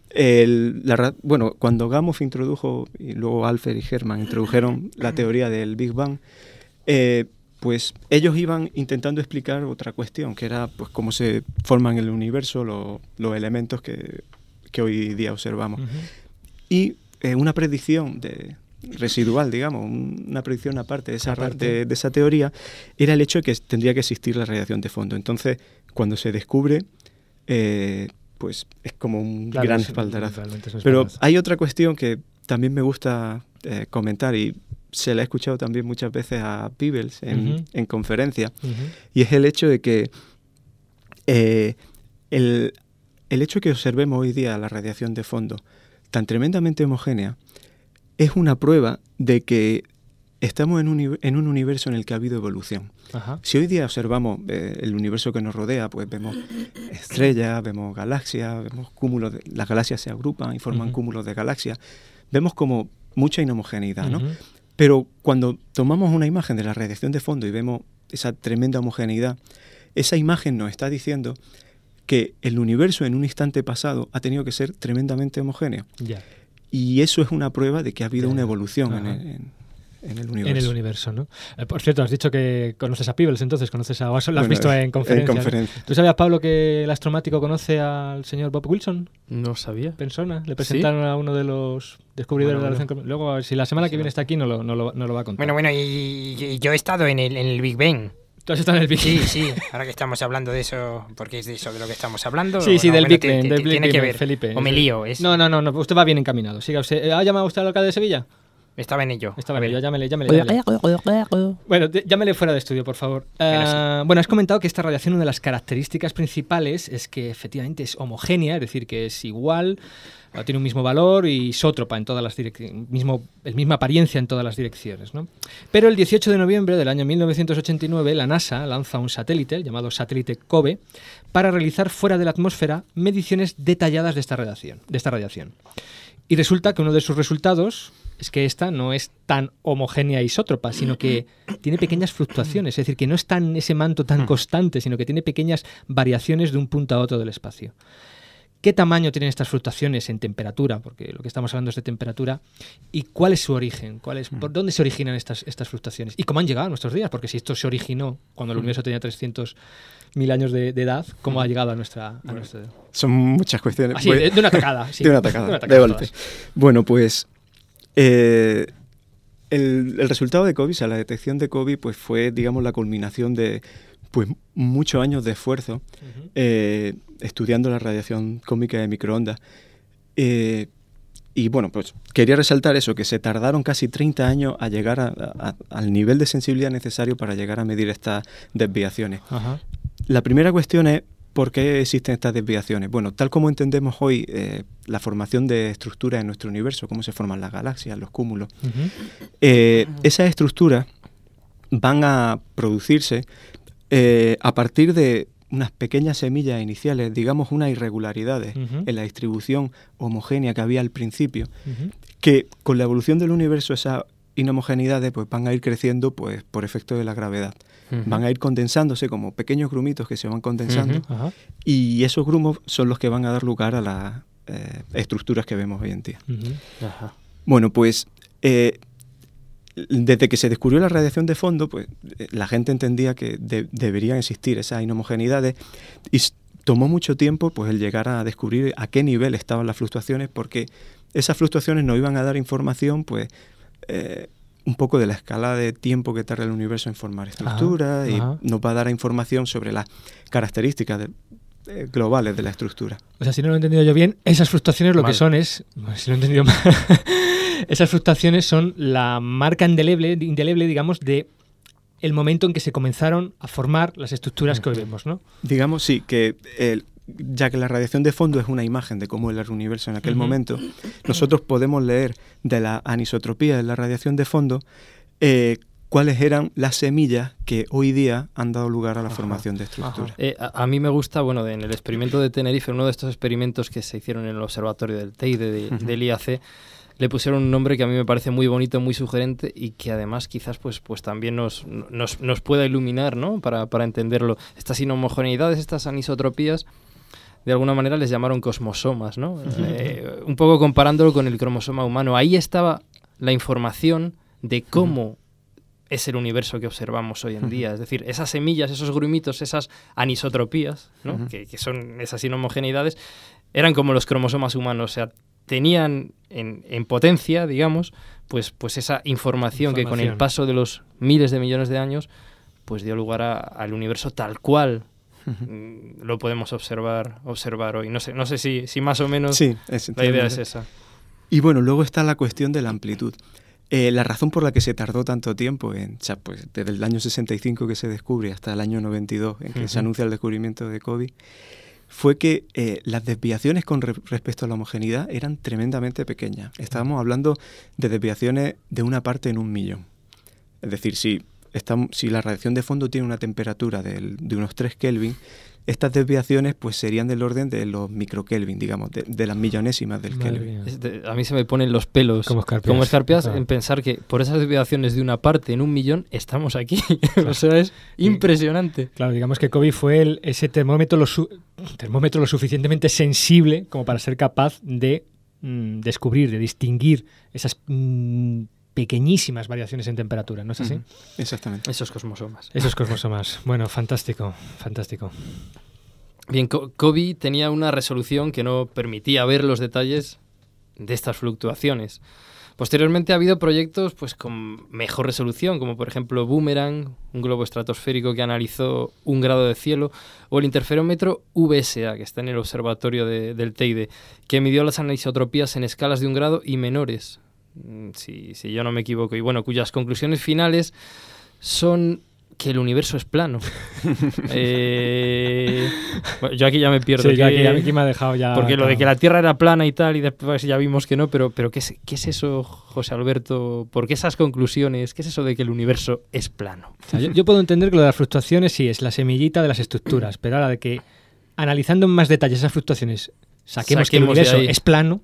El- la ra- bueno, cuando Gamow introdujo, y luego Alfred y Hermann introdujeron la teoría del Big Bang, eh, pues ellos iban intentando explicar otra cuestión, que era pues cómo se forman en el universo lo- los elementos que, que hoy día observamos. Y eh, una predicción de, residual, digamos, un- una predicción aparte de esa, Aparte. de, de esa teoría, era el hecho de que tendría que existir la radiación de fondo. Entonces, cuando se descubre, eh, pues es como un Claro, gran es- espaldarazo. realmente es un Pero hay otra cuestión que también me gusta eh, comentar y se le ha escuchado también muchas veces a Peebles en, en conferencias, Ujú. y es el hecho de que eh, el, el hecho de que observemos hoy día la radiación de fondo tan tremendamente homogénea es una prueba de que estamos en un, en un universo en el que ha habido evolución. Ajá. Si hoy día observamos eh, el universo que nos rodea, pues vemos estrellas, vemos galaxias, vemos cúmulos, de, las galaxias se agrupan y forman cúmulos de galaxias, vemos como mucha inhomogeneidad, ¿no? Pero cuando tomamos una imagen de la radiación de fondo y vemos esa tremenda homogeneidad, esa imagen nos está diciendo que el universo en un instante pasado ha tenido que ser tremendamente homogéneo. Y eso es una prueba de que ha habido una evolución en en- en el universo. En el universo, ¿no? Eh, por cierto, has dicho que conoces a Peebles, entonces conoces a... o has- Lo has Bueno, visto en en conferencia. ¿Tú sabías, Pablo, que el astromático conoce al señor Bob Wilson? No sabía. Persona. Le presentaron a uno de los descubridores Bueno, de la relación con- Luego, si la semana que viene está aquí, no lo, no lo, no lo va a contar. Bueno, bueno, y, y yo he estado en el, en el Big Bang. ¿Tú has estado en el Big Sí, sí, ahora que estamos hablando de eso, porque es de eso de lo que estamos hablando. Sí, sí, del Big Tiene que ver, Felipe. o me lío. No, no, no, usted va bien encaminado. Siga usted. ¿Ha llamado usted al alcalde de Sevilla? Estaba en ello. Estaba en ello, llámele, llámele. llámele. Bueno, de- llámele fuera de estudio, por favor. Ah, bueno, has comentado que esta radiación, una de las características principales es que efectivamente es homogénea, es decir, que es igual, ah, tiene un mismo valor y isótropa en todas las direcciones, mismo, el misma apariencia en todas las direcciones. ¿no? Pero el 18 de noviembre del año 1989, la NASA lanza un satélite, el llamado satélite COBE, para realizar fuera de la atmósfera mediciones detalladas de esta radiación. De esta radiación. Y resulta que uno de sus resultados es que esta no es tan homogénea e isótropa, sino que tiene pequeñas fluctuaciones, es decir, que no es tan ese manto tan constante, sino que tiene pequeñas variaciones de un punto a otro del espacio. ¿Qué tamaño tienen estas fluctuaciones en temperatura? Porque lo que estamos hablando es de temperatura. ¿Y cuál es su origen? ¿Cuál es, ¿Por dónde se originan estas, estas fluctuaciones? ¿Y cómo han llegado a nuestros días? Porque si esto se originó cuando el universo tenía 300.000 años de, de edad, ¿cómo ha llegado a nuestra... A nuestra- Son muchas cuestiones. Así, Pues- de- de una tacada, *laughs* sí. de una tacada, *laughs* De una de, tacada golpe. todas. Bueno, pues eh, el, el resultado de COVID, o sea, la detección de COVID, pues fue, digamos, la culminación de pues muchos años de esfuerzo eh, estudiando la radiación cósmica de microondas. Eh, y bueno, pues quería resaltar eso, que se tardaron casi 30 años a llegar a- a- al nivel de sensibilidad necesario para llegar a medir estas desviaciones. Ajá. La primera cuestión es por qué existen estas desviaciones. Bueno, tal como entendemos hoy eh, la formación de estructuras en nuestro universo, cómo se forman las galaxias, los cúmulos, eh, esas estructuras van a producirse eh, a partir de unas pequeñas semillas iniciales, digamos unas irregularidades en la distribución homogénea que había al principio, que con la evolución del universo esas inhomogeneidades pues, van a ir creciendo pues, por efecto de la gravedad. Van a ir condensándose como pequeños grumitos que se van condensando y esos grumos son los que van a dar lugar a las eh, estructuras que vemos hoy en día. Bueno, pues eh, desde que se descubrió la radiación de fondo, pues eh, la gente entendía que de- deberían existir esas inhomogeneidades y tomó mucho tiempo pues el llegar a descubrir a qué nivel estaban las fluctuaciones porque esas fluctuaciones nos iban a dar información pues eh, un poco de la escala de tiempo que tarda el universo en formar estructuras y ajá. nos va a dar información sobre las características de- eh, globales de la estructura. O sea, si no lo he entendido yo bien, esas fluctuaciones lo Mal. que son es, si lo he entendido mal, *laughs* esas fluctuaciones son la marca indeleble, indeleble, digamos, de el momento en que se comenzaron a formar las estructuras que hoy vemos, ¿no? Digamos, sí, que el- ya que la radiación de fondo es una imagen de cómo era el universo en aquel momento, nosotros podemos leer de la anisotropía de la radiación de fondo eh, cuáles eran las semillas que hoy día han dado lugar a la formación de estructuras. Eh, a, a mí me gusta, bueno, de- en el experimento de Tenerife, uno de estos experimentos que se hicieron en el observatorio del Teide, de- del IAC, le pusieron un nombre que a mí me parece muy bonito, muy sugerente y que además quizás pues, pues también nos, nos, nos pueda iluminar, ¿no? Para, para entenderlo. Estas inhomogeneidades, estas anisotropías, de alguna manera les llamaron cosmosomas, ¿no? Eh, un poco comparándolo con el cromosoma humano. Ahí estaba la información de cómo es el universo que observamos hoy en día. Es decir, esas semillas, esos grumitos, esas anisotropías, ¿no? Que, que son esas inhomogeneidades, eran como los cromosomas humanos. O sea, tenían en, en potencia, digamos, pues, pues esa información, que con el paso de los miles de millones de años, pues dio lugar a- al universo tal cual lo podemos observar, observar hoy. No sé, no sé si, si más o menos Sí, es- la idea es esa. Y bueno, luego está la cuestión de la amplitud. Eh, la razón por la que se tardó tanto tiempo, en, o sea, pues, desde el año 65 que se descubre hasta el año 92 en que se anuncia el descubrimiento de COVID, fue que eh, las desviaciones con re- respecto a la homogeneidad eran tremendamente pequeñas. Estábamos hablando de desviaciones de una parte en un millón. Es decir, si, si la radiación de fondo tiene una temperatura de unos 3 Kelvin, estas desviaciones pues serían del orden de los microkelvin, digamos, de, de las millonésimas del Madre Kelvin. a mí se me ponen los pelos Como escarpias. como escarpias Claro. en pensar que por esas desviaciones de una parte en un millón estamos aquí. *laughs* o sea, es impresionante. Claro, digamos que COVID fue el- ese termómetro lo, su- termómetro lo suficientemente sensible como para ser capaz de mm, descubrir, de distinguir esas mm, pequeñísimas variaciones en temperatura, ¿no es así? Exactamente. Esos cosmosomas. Esos cromosomas. Bueno, fantástico, fantástico. Bien, Kobe tenía una resolución que no permitía ver los detalles de estas fluctuaciones. Posteriormente ha habido proyectos pues con mejor resolución, como por ejemplo Boomerang, un globo estratosférico que analizó un grado de cielo, o el interferómetro VSA, que está en el observatorio de- del Teide, que midió las anisotropías en escalas de un grado y menores, si, si yo no me equivoco, y bueno, cuyas conclusiones finales son que el universo es plano. *laughs* Eh, bueno, yo aquí ya me pierdo. Sí, yo aquí, ¿qué- aquí me ha dejado ya. porque lo de que la Tierra era plana y tal, y después ya vimos que no, pero, pero ¿qué, es, ¿qué es eso, José Alberto? ¿Por qué esas conclusiones? ¿Qué es eso de que el universo es plano? O sea, yo, yo puedo entender que lo de las fluctuaciones sí es la semillita de las estructuras, pero ahora de que analizando en más detalles esas fluctuaciones saquemos, que el universo es plano,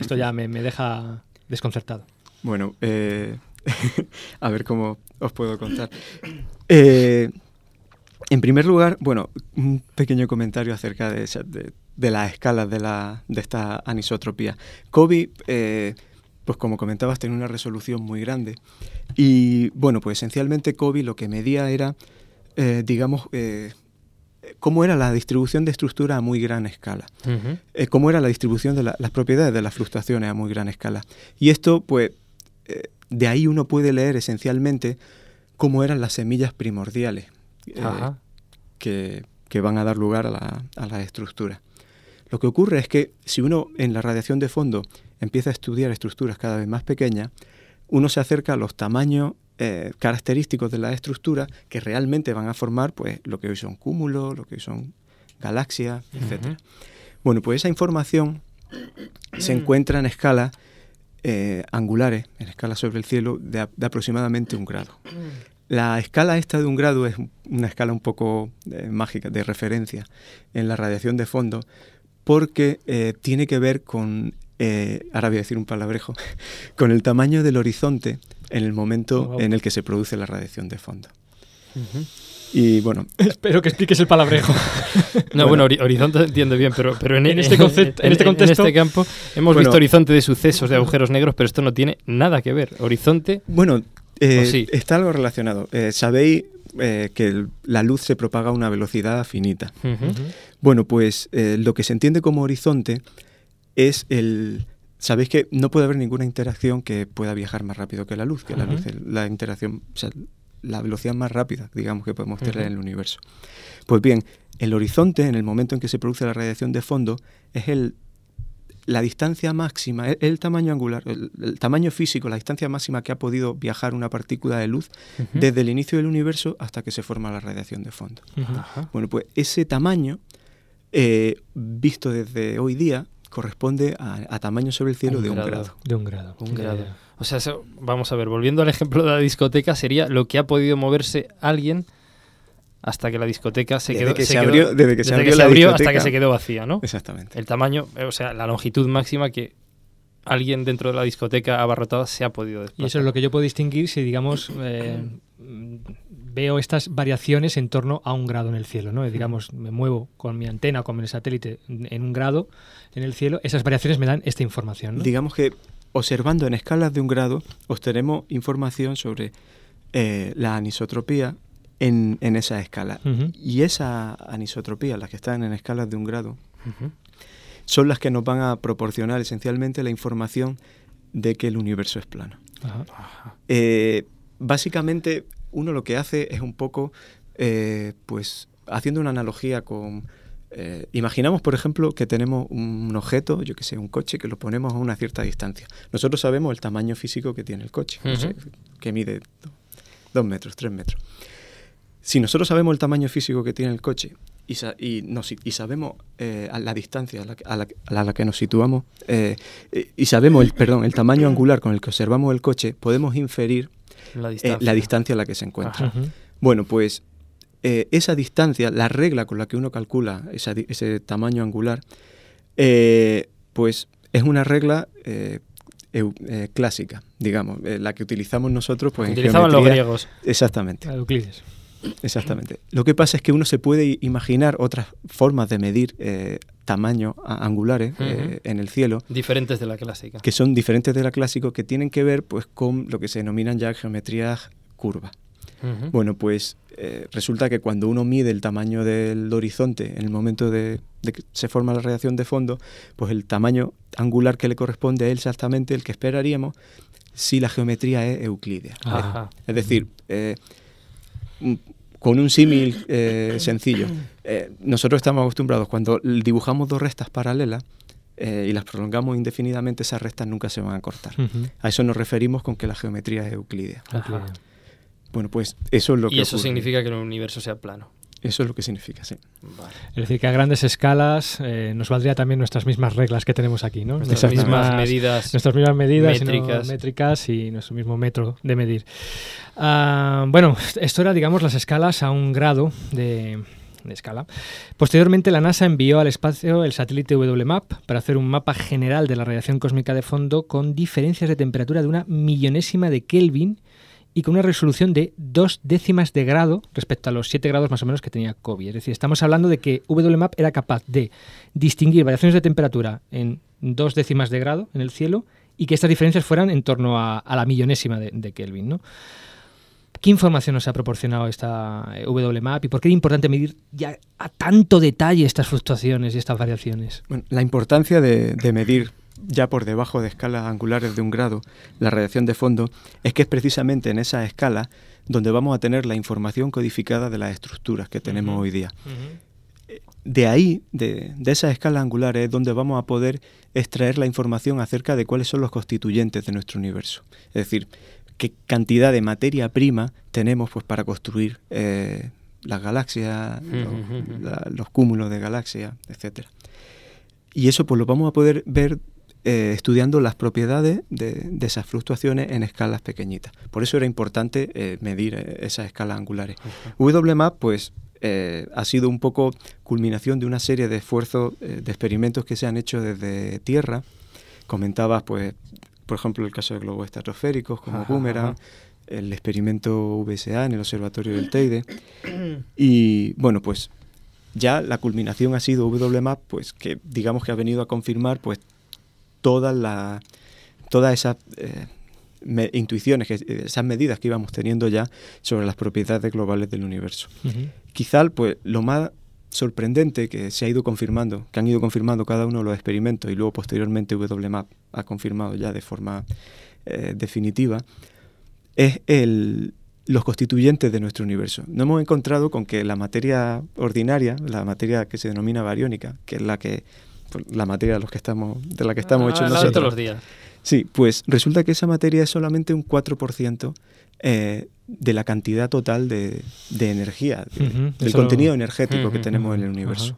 esto ya me, me deja desconcertado. Bueno, eh, *laughs* a ver cómo os puedo contar. *coughs* Eh, en primer lugar, bueno, un pequeño comentario acerca de, esa- de, de las escalas de, la, de esta anisotropía. Kobe, eh, pues como comentabas, tiene una resolución muy grande. Y bueno, pues esencialmente Kobe lo que medía era, eh, digamos, eh, cómo era la distribución de estructura a muy gran escala eh, cómo era la distribución de la- las propiedades de las fluctuaciones a muy gran escala. Y esto, pues, eh, de ahí uno puede leer esencialmente cómo eran las semillas primordiales eh, que, que van a dar lugar a la, a la estructura. Lo que ocurre es que si uno en la radiación de fondo empieza a estudiar estructuras cada vez más pequeñas, uno se acerca a los tamaños eh, característicos de la estructura que realmente van a formar pues, lo que hoy son cúmulos, lo que hoy son galaxias, etc. Bueno, pues esa información se encuentra en escalas eh, angulares, en escalas sobre el cielo, de, aproximadamente un grado. La escala esta de un grado es una escala un poco eh, mágica, de referencia en la radiación de fondo, porque eh, tiene que ver con, ahora voy a decir un palabrejo, *laughs* con el tamaño del horizonte en el momento wow. en el que se produce la radiación de fondo. Y bueno, *laughs* Espero que expliques el palabrejo. *laughs* No, bueno, hori- horizonte se entiende bien, pero, pero en, En este concepto- en este contexto- este campo hemos Bueno. visto horizonte de sucesos de agujeros negros, pero esto no tiene nada que ver. Horizonte, Bueno, eh, ¿O sí? está algo relacionado. Eh, Sabéis eh, que el- la luz se propaga a una velocidad finita. Bueno, pues eh, lo que se entiende como horizonte es el... Sabéis que no puede haber ninguna interacción que pueda viajar más rápido que la luz, que la luz es la interacción, o sea, la velocidad más rápida, digamos, que podemos tener en el universo. Pues bien, el horizonte, en el momento en que se produce la radiación de fondo, es el, la distancia máxima, el, el tamaño angular, el, el tamaño físico, la distancia máxima que ha podido viajar una partícula de luz desde el inicio del universo hasta que se forma la radiación de fondo. Bueno, pues ese tamaño, eh, visto desde hoy día, corresponde a, a tamaño sobre el cielo Un de un grado. grado. De un grado. Un grado. O sea, eso- vamos a ver, volviendo al ejemplo de la discoteca, sería lo que ha podido moverse alguien hasta que la discoteca se Desde quedó. que se quedó- abrió- desde que se abrió la hasta que se quedó vacía, ¿no? Exactamente. El tamaño, eh, o sea, la longitud máxima que alguien dentro de la discoteca abarrotada se ha podido Y desplazar. eso es lo que yo puedo distinguir si, digamos, eh, veo estas variaciones en torno a un grado en el cielo, ¿no? Digamos, me muevo con mi antena con mi satélite en un grado en el cielo, esas variaciones me dan esta información, ¿no? Digamos que observando en escalas de un grado, obtenemos información sobre eh, la anisotropía en, en esa escala. Y esa anisotropía, las que están en escalas de un grado, son las que nos van a proporcionar esencialmente la información de que el universo es plano. Ajá. Eh, básicamente, uno lo que hace es un poco, eh, pues, haciendo una analogía con Eh, imaginamos, por ejemplo, que tenemos un objeto, yo que sé, un coche, que lo ponemos a una cierta distancia. Nosotros sabemos el tamaño físico que tiene el coche, no sé, que mide do- dos metros, tres metros. Si nosotros sabemos el tamaño físico que tiene el coche y, sa- y, nos- y sabemos eh, a la distancia a la, que- a la que- a la que nos situamos eh, y sabemos el, perdón, el tamaño angular con el que observamos el coche, podemos inferir La eh, distancia. la distancia a la que se encuentra. Ajá. Bueno, pues eh, esa distancia, la regla con la que uno calcula esa ese tamaño angular, eh, pues es una regla eh, eh, clásica, digamos, eh, la que utilizamos nosotros pues, en Utilizaban los griegos. Exactamente. Euclides. Exactamente. Lo que pasa es que uno se puede imaginar otras formas de medir tamaño a- angulares eh, en el cielo Diferentes de la clásica. que son diferentes de la clásico, que tienen que ver pues con lo que se denominan ya geometrías curvas. Bueno, pues eh, resulta que cuando uno mide el tamaño del horizonte en el momento de, de que se forma la radiación de fondo, pues el tamaño angular que le corresponde es exactamente el que esperaríamos si la geometría es euclídea. Ajá. Es decir, eh, con un símil eh, sencillo, eh, nosotros estamos acostumbrados cuando dibujamos dos restas paralelas eh, y las prolongamos indefinidamente, esas restas nunca se van a cortar. A eso nos referimos con que la geometría es euclídea. Ajá. Bueno, pues eso es lo que Y eso ocurre. significa que el universo sea plano. Eso es lo que significa, sí. Es decir, que a grandes escalas eh, nos valdría también nuestras mismas reglas que tenemos aquí, ¿no? Nuestras mismas medidas Nuestras mismas medidas y no métricas. y nuestro mismo metro de medir. Ah, bueno, esto era, digamos, las escalas a un grado de, de escala. Posteriormente, la NASA envió al espacio el satélite WMAP para hacer un mapa general de la radiación cósmica de fondo con diferencias de temperatura de una millonésima de Kelvin y con una resolución de dos décimas de grado respecto a los 7 grados más o menos que tenía COVID. Es decir, estamos hablando de que WMAP era capaz de distinguir variaciones de temperatura en dos décimas de grado en el cielo y que estas diferencias fueran en torno a, la millonésima de, Kelvin. ¿no? ¿Qué información nos ha proporcionado esta eh, WMAP y por qué es importante medir ya a tanto detalle estas fluctuaciones y estas variaciones? La importancia de medir ya por debajo de escalas angulares de un grado la radiación de fondo es que es precisamente en esa escala donde vamos a tener la información codificada de las estructuras que tenemos hoy día. De ahí, de, de esas escalas angulares, es donde vamos a poder extraer la información acerca de cuáles son los constituyentes de nuestro universo. Es decir, qué cantidad de materia prima tenemos pues, para construir eh, las galaxias, los, la- los cúmulos de galaxias, etcétera. Y eso pues lo vamos a poder ver eh, estudiando las propiedades de, de esas fluctuaciones en escalas pequeñitas. Por eso era importante eh, medir eh, esas escalas angulares. WMAP pues eh, ha sido un poco culminación de una serie de esfuerzos, eh, de experimentos que se han hecho desde Tierra. Comentabas pues, por ejemplo, el caso de globos estratosféricos como Ajá, Boomerang, ajá. el experimento VSA en el Observatorio del *clears throat* Teide. Y bueno, pues ya la culminación ha sido WMAP, pues que digamos que ha venido a confirmar pues todas la, todas esas eh, me- intuiciones, que, eh, esas medidas que íbamos teniendo ya sobre las propiedades globales del universo. Quizá pues lo más sorprendente que se ha ido confirmando, que han ido confirmando cada uno de los experimentos y luego posteriormente WMAP ha confirmado ya de forma eh, definitiva, es el, los constituyentes de nuestro universo. Nos hemos encontrado con que la materia ordinaria, la materia que se denomina bariónica, que es la que la materia de los que estamos de la que estamos Ah, hechos nosotros. todos los días. Sí, pues resulta que esa materia es solamente un 4% eh, de la cantidad total de, de energía, de- del contenido energético que tenemos en el universo.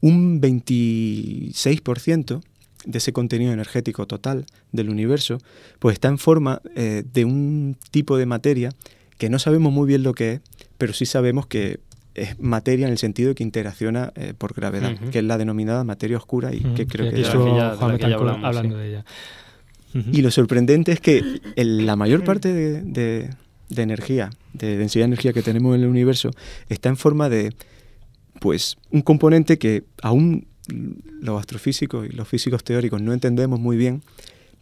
Un 26% de ese contenido energético total del universo, pues está en forma eh, de un tipo de materia que no sabemos muy bien lo que es, pero sí sabemos que es materia en el sentido de que interacciona eh, por gravedad, que es la denominada materia oscura y que creo que aquí ya- Juan la que ya Betancourt hablamos, hablando sí. de ella. Y lo sorprendente es que el- la mayor parte de, de- de energía, de densidad de energía que tenemos en el universo, está en forma de, pues, un componente que aún los astrofísicos y los físicos teóricos no entendemos muy bien,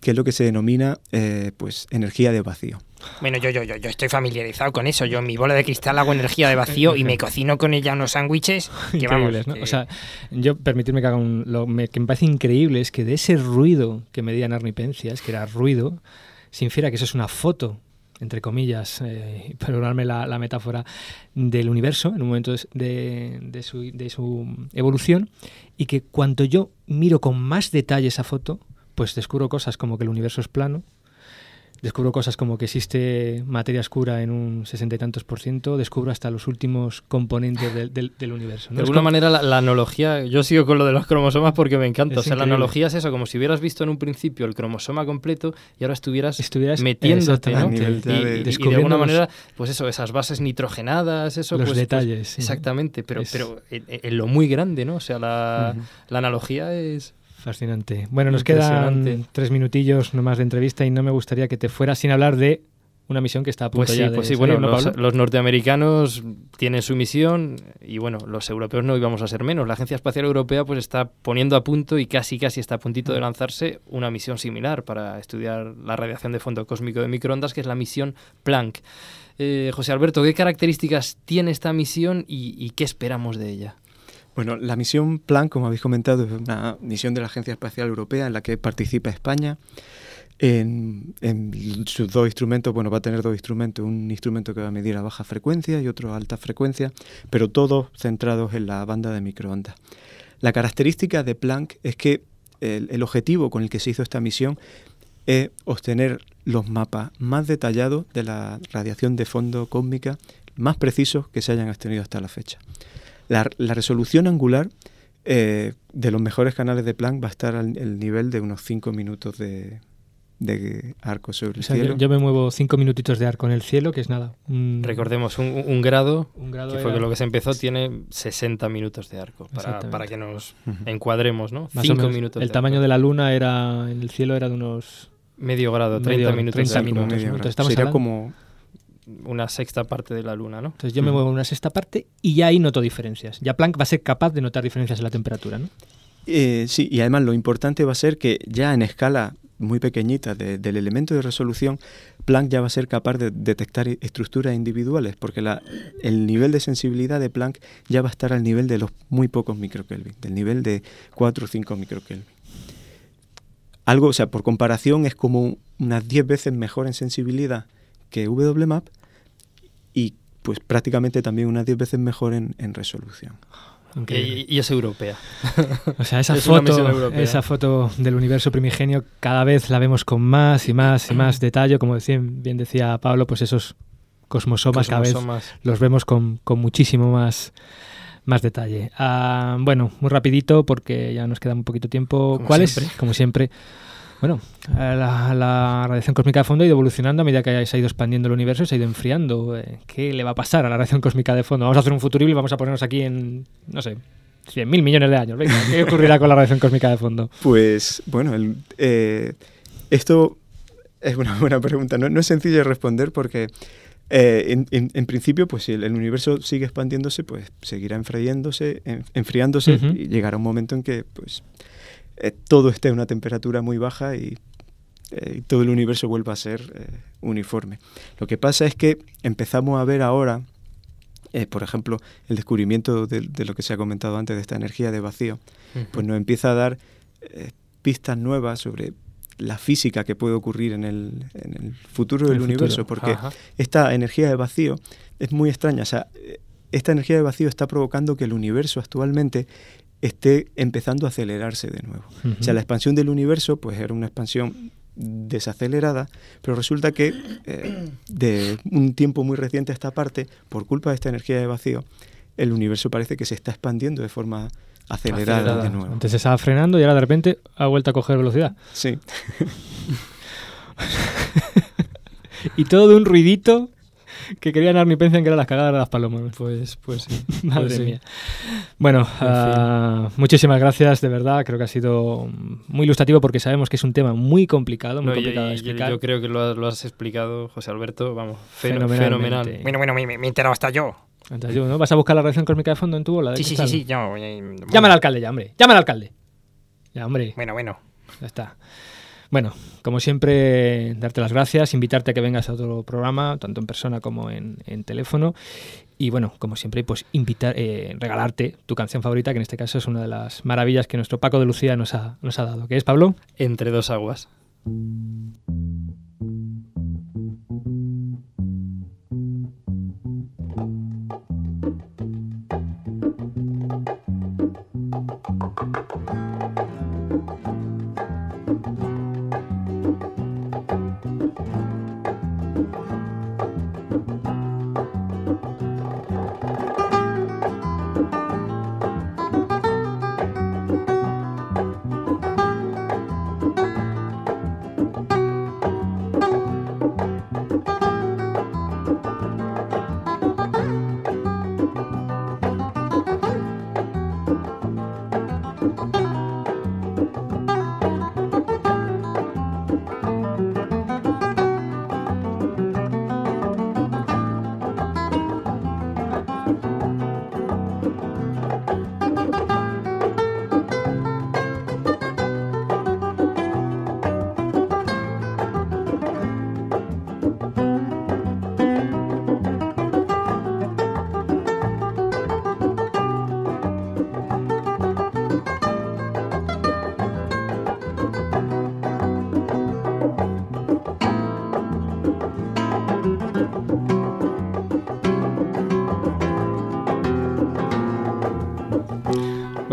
que es lo que se denomina, eh, pues, energía de vacío. Bueno, yo, yo, yo, yo estoy familiarizado con eso. Yo en mi bola de cristal hago energía de vacío y me cocino con ella unos sándwiches *laughs* que vamos. Increíbles, ¿no? que- O sea, yo permitirme que haga un. Lo me- que me parece increíble es que de ese ruido que medían arnipencias, que era ruido, se infiera que eso es una foto entre comillas, eh, perdonadme la, la metáfora, del universo en un momento de, de su, de su evolución y que cuanto yo miro con más detalle esa foto, pues descubro cosas como que el universo es plano, descubro cosas como que existe materia oscura en un sesenta y tantos por ciento, descubro hasta los últimos componentes del, del- del universo. ¿no? De alguna como- manera, la, la analogía, yo sigo con lo de los cromosomas porque me encanta. Es o sea, la increíble. analogía es eso, como si hubieras visto en un principio el cromosoma completo y ahora estuvieras, Estuvieras- metiéndote, ¿no? Y, de- y- y de alguna manera, pues eso, esas bases nitrogenadas, eso, Los pues, pues, detalles, sí. exactamente, pero, Es- pero en, en lo muy grande, ¿no? O sea, la, Ujú. la analogía es... Fascinante. Bueno, nos quedan tres minutillos nomás de entrevista y no me gustaría que te fueras sin hablar de una misión que está a punto Pues sí, ya de pues sí, bueno, ¿no, los, norteamericanos tienen su misión y bueno, los europeos no íbamos a ser menos. La Agencia Espacial Europea pues está poniendo a punto y casi casi está a puntito de lanzarse una misión similar para estudiar la radiación de fondo cósmico de microondas, que es la misión Planck. Eh, José Alberto, ¿qué características tiene esta misión y, y qué esperamos de ella? Bueno, la misión Plan, como habéis comentado, es una misión de la Agencia Espacial Europea en la que participa España. En, sus dos instrumentos, bueno, va a tener dos instrumentos, un instrumento que va a medir a baja frecuencia y otro a alta frecuencia, pero todos centrados en la banda de microondas. La característica de Planck es que el objetivo con el que se hizo esta misión es obtener los mapas más detallados de la radiación de fondo cósmica, más precisos que se hayan obtenido hasta la fecha. La, la resolución angular eh, de los mejores canales de Planck va a estar al el nivel de unos 5 minutos de, de arco sobre el O sea, cielo. yo, yo me muevo cinco minutitos de arco en el cielo, que es nada. un- Recordemos, un, un grado, Un grado que fue era- lo que se empezó, tiene 60 minutos de arco, para, para que nos encuadremos, ¿no? más o 5 menos, minutos El de tamaño arco. de la luna era en el cielo era de unos Medio grado, 30 medio- minutos 30 de arco. minutos. estamos Sería hablando- como Una sexta parte de la luna, ¿no? Entonces yo me muevo en una sexta parte y ya ahí noto diferencias. Ya Planck va a ser capaz de notar diferencias en la temperatura, ¿no? Eh, sí, y además lo importante va a ser que ya en escala muy pequeñita de- del elemento de resolución, Planck ya va a ser capaz de detectar e- estructuras individuales, porque la- el nivel de sensibilidad de Planck ya va a estar al nivel de los muy pocos microkelvin, del nivel de 4 o 5 microkelvin. Algo, o sea, por comparación es como unas 10 veces mejor en sensibilidad que WMAP y pues prácticamente también unas 10 veces mejor en, en resolución. Y, y es europea. *laughs* O sea, esa Es foto, esa foto del universo primigenio cada vez la vemos con más y más y más detalle. Como decía, bien decía Pablo, pues esos cosmosomas, cada vez los vemos con, con muchísimo más, más detalle. Ah, bueno, muy rapidito porque ya nos queda un poquito tiempo. Como ¿Cuál siempre. es? Como siempre. Bueno, eh, la, la radiación cósmica de fondo ha ido evolucionando a medida que se ha ido expandiendo el universo y se ha ido enfriando. Eh, ¿Qué le va a pasar a la radiación cósmica de fondo? Vamos a hacer un futurible y vamos a ponernos aquí en, no sé, 100.000 millones de años. Venga, ¿qué ocurrirá con la radiación cósmica de fondo? *laughs* Pues bueno, el- eh, esto es una buena pregunta. No, no es sencillo de responder porque eh, en, en- en principio, pues si el, el universo sigue expandiéndose, pues seguirá enfriándose, en- enfriándose y llegará un momento en que pues eh, todo esté a una temperatura muy baja y, eh, todo el universo vuelva a ser eh, uniforme. Lo que pasa es que empezamos a ver ahora, por ejemplo, el descubrimiento de, de lo que se ha comentado antes de esta energía de vacío, pues nos empieza a dar pistas nuevas sobre la física que puede ocurrir en el, en el futuro del El futuro. universo, porque Ajá. esta energía de vacío es muy extraña. O sea, esta energía de vacío está provocando que el universo actualmente esté empezando a acelerarse de nuevo. O sea, la expansión del universo, pues era una expansión desacelerada, pero resulta que eh, de un tiempo muy reciente a esta parte, por culpa de esta energía de vacío, el universo parece que se está expandiendo de forma acelerada, Acelerada. de nuevo. Antes estaba frenando y ahora de repente ha vuelto a coger velocidad. Sí. *laughs* Y todo de un ruidito que querían dar ni pensan que eran las cagadas de las palomas. Pues, pues sí. *laughs* Madre Pues sí. mía. Bueno, ah, muchísimas gracias, de verdad. Creo que ha sido muy ilustrativo porque sabemos que es un tema muy complicado, muy No, y- complicado de y- explicar. yo creo que lo, has- lo has explicado, José Alberto, vamos, fenomenal. Bueno, bueno, me, me he enterado hasta yo. Entonces, yo, ¿no? ¿Vas a buscar la radiación cósmica de fondo en tu bola? de Sí, sí, sí, sí, yo. eh, Llama al alcalde ya, hombre. Llama al alcalde. Ya, hombre. Bueno, bueno. Ya está. Bueno, como siempre, darte las gracias, invitarte a que vengas a otro programa, tanto en persona como en, teléfono. Y bueno, como siempre, pues invitar, eh, regalarte tu canción favorita, que en este caso es una de las maravillas que nuestro Paco de Lucía nos ha, nos ha dado. ¿Qué es, Pablo? Entre dos aguas.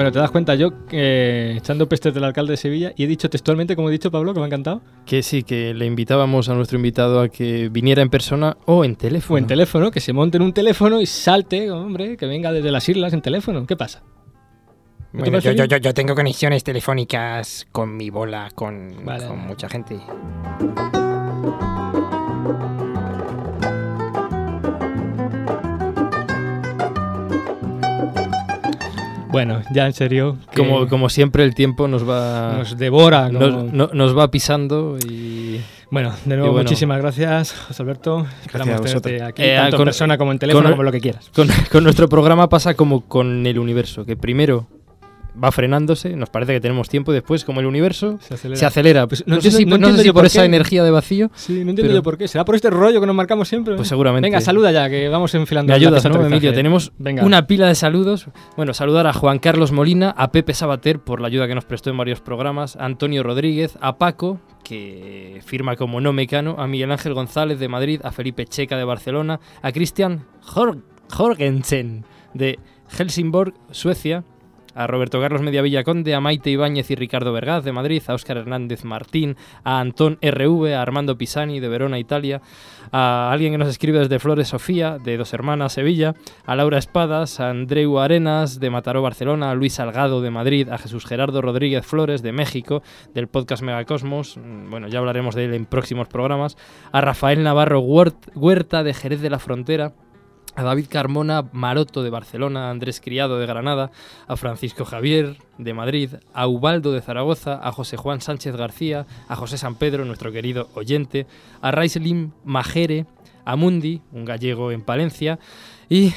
Bueno, te das cuenta, yo eh, echando pestes del alcalde de Sevilla y he dicho textualmente, como he dicho Pablo, que me ha encantado. Que sí, que le invitábamos a nuestro invitado a que viniera en persona o en teléfono. O en teléfono, que se monte en un teléfono y salte, hombre, que venga desde las islas en teléfono. ¿Qué pasa? ¿No te Bueno, yo, yo, yo, yo tengo conexiones telefónicas con mi bola, con, Vale, con vale. mucha gente. Bueno, ya en serio. Como, como siempre, el tiempo nos va. Nos devora. Nos, no- nos va pisando y. Bueno, de nuevo, bueno, muchísimas gracias, José Alberto. Esperamos a vosotros. tenerte aquí, Eh, tanto con- en persona como en teléfono, con- como lo que quieras. Con, *laughs* con nuestro programa pasa como con el universo, que primero va frenándose, nos parece que tenemos tiempo, y después, como el universo, Se acelera. se acelera. Pues, No no, sé si, no no sé si por por esa energía de vacío. Sí, no entiendo pero- yo por qué. ¿Será por este rollo que nos marcamos siempre? Pues seguramente. Venga, saluda ya, que vamos enfilando. Me ayudas, ¿no. Emilio? Tenemos Venga. una pila de saludos. Bueno, saludar a Juan Carlos Molina, a Pepe Sabater por la ayuda que nos prestó en varios programas, a Antonio Rodríguez, a Paco, que firma como no mecano, a Miguel Ángel González de Madrid, a Felipe Checa de Barcelona, a Christian Jor- Jorgensen de Helsingborg, Suecia, a Roberto Carlos Mediavilla Conde, a Maite Ibáñez y Ricardo Vergaz de Madrid, a Óscar Hernández Martín, a Antón RV, a Armando Pisani de Verona, Italia, a alguien que nos escribe desde Flores Sofía, de Dos Hermanas, Sevilla, a Laura Espadas, a Andreu Arenas de Mataró, Barcelona, a Luis Salgado de Madrid, a Jesús Gerardo Rodríguez Flores de México, del podcast Megacosmos, mm, bueno, ya hablaremos de él en próximos programas, a Rafael Navarro Huert- Huerta de Jerez de la Frontera, a David Carmona Maroto de Barcelona, a Andrés Criado de Granada, a Francisco Javier de Madrid, a Ubaldo de Zaragoza, a José Juan Sánchez García, a José San Pedro, nuestro querido oyente, a Raislim Majere, a Mundi, un gallego en Palencia, y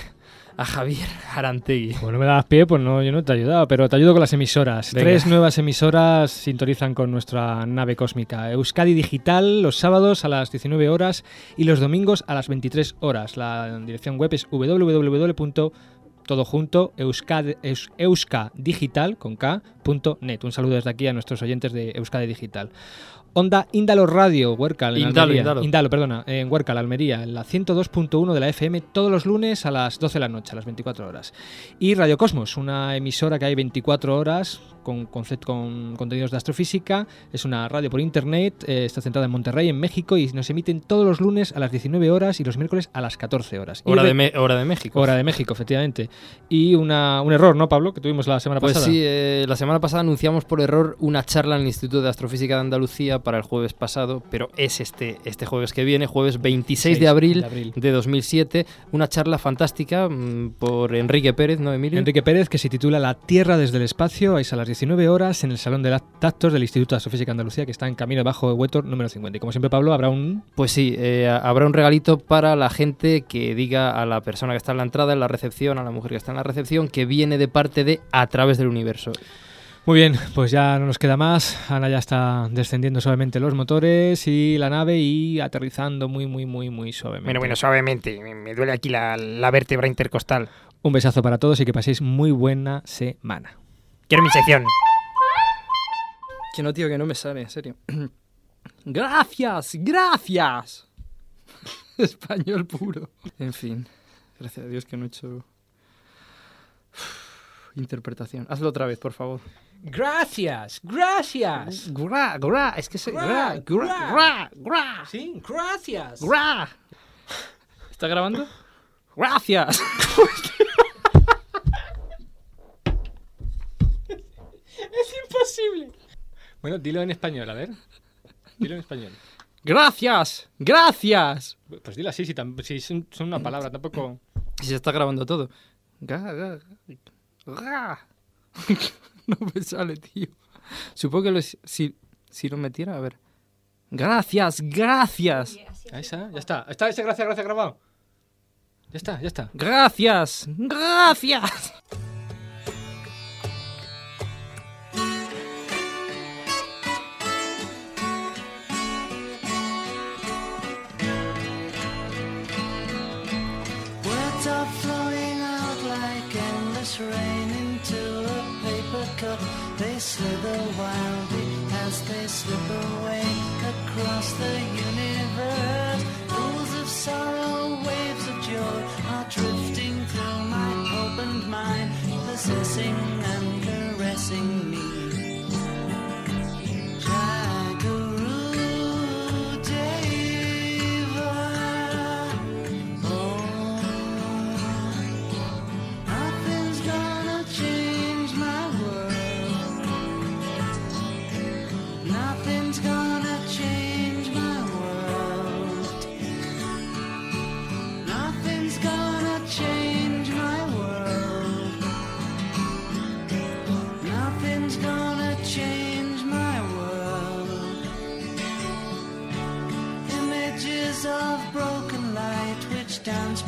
a Javier Arantegui. Bueno, me das pie, pues no, yo no te he ayudado, pero te ayudo con las emisoras. Venga. Tres nuevas emisoras sintonizan con nuestra nave cósmica. Euskadi Digital los sábados a las 19 horas y los domingos a las 23 horas. La dirección web es www. Todo junto, euskad- eus- euskadigital, con K, punto net. Un saludo desde aquí a nuestros oyentes de Euskadi Digital. Onda Índalo Radio, Huércal, en Indalo, Almería. Indalo. perdona, en Huércal, Almería, en la 102.1 de la FM, todos los lunes a las 12 de la noche, a las 24 horas. Y Radio Cosmos, una emisora que hay 24 horas con, concept- con contenidos de astrofísica. Es una radio por internet, eh, está centrada en Monterrey, en México, y nos emiten todos los lunes a las 19 horas y los miércoles a las 14 horas. Hora de, Me- hora de México. Hora de México, efectivamente. Y una, un error, ¿no, Pablo? Que tuvimos la semana Pues pasada. sí, eh, la semana pasada anunciamos por error una charla en el Instituto de Astrofísica de Andalucía para el jueves pasado, pero es este, este jueves que viene, jueves 26 de 6 abril, de abril. de 2007, una charla fantástica mm, por Enrique Pérez, ¿no, Emilio? Enrique Pérez, que se titula La Tierra desde el espacio, es a las 19 horas en el Salón de Actos del Instituto de Astrofísica de Andalucía, que está en camino bajo de Huetor número 50. Y como siempre, Pablo, habrá un... Pues sí, eh, habrá un regalito para la gente que diga a la persona que está en la entrada, en la recepción, a la mujer que está en la recepción, que viene de parte de A través del universo. Muy bien, pues ya no nos queda más. Ana ya está descendiendo suavemente los motores y la nave y aterrizando muy, muy, muy, muy suavemente. Bueno, bueno, suavemente. Me, me duele aquí la, la vértebra intercostal. Un besazo para todos y que paséis muy buena semana. Quiero mi sección. Que no, tío, que no me sale, en serio. *clears throat* Gracias, gracias. *laughs* Español puro. En fin, gracias a Dios que no he hecho interpretación. Hazlo otra vez, por favor. Gracias, gracias. Gra, gra, es que se... Gra, gra, gra, gra, Sí, gracias. gra. ¿Está grabando? Gracias. *laughs* Es imposible. Bueno, dilo en español, a ver. Dilo en español. Gracias, gracias. Pues dilo así, si, tam- si son, son una palabra, tampoco... Si se está grabando todo. Gra, gra, gra. *laughs* No me sale, tío. Supongo que lo- si, si lo metiera, a ver. Gracias, gracias. Ahí está, ya está. Está ese gracias, gracias grabado. Ya está, ya está. Gracias, gracias.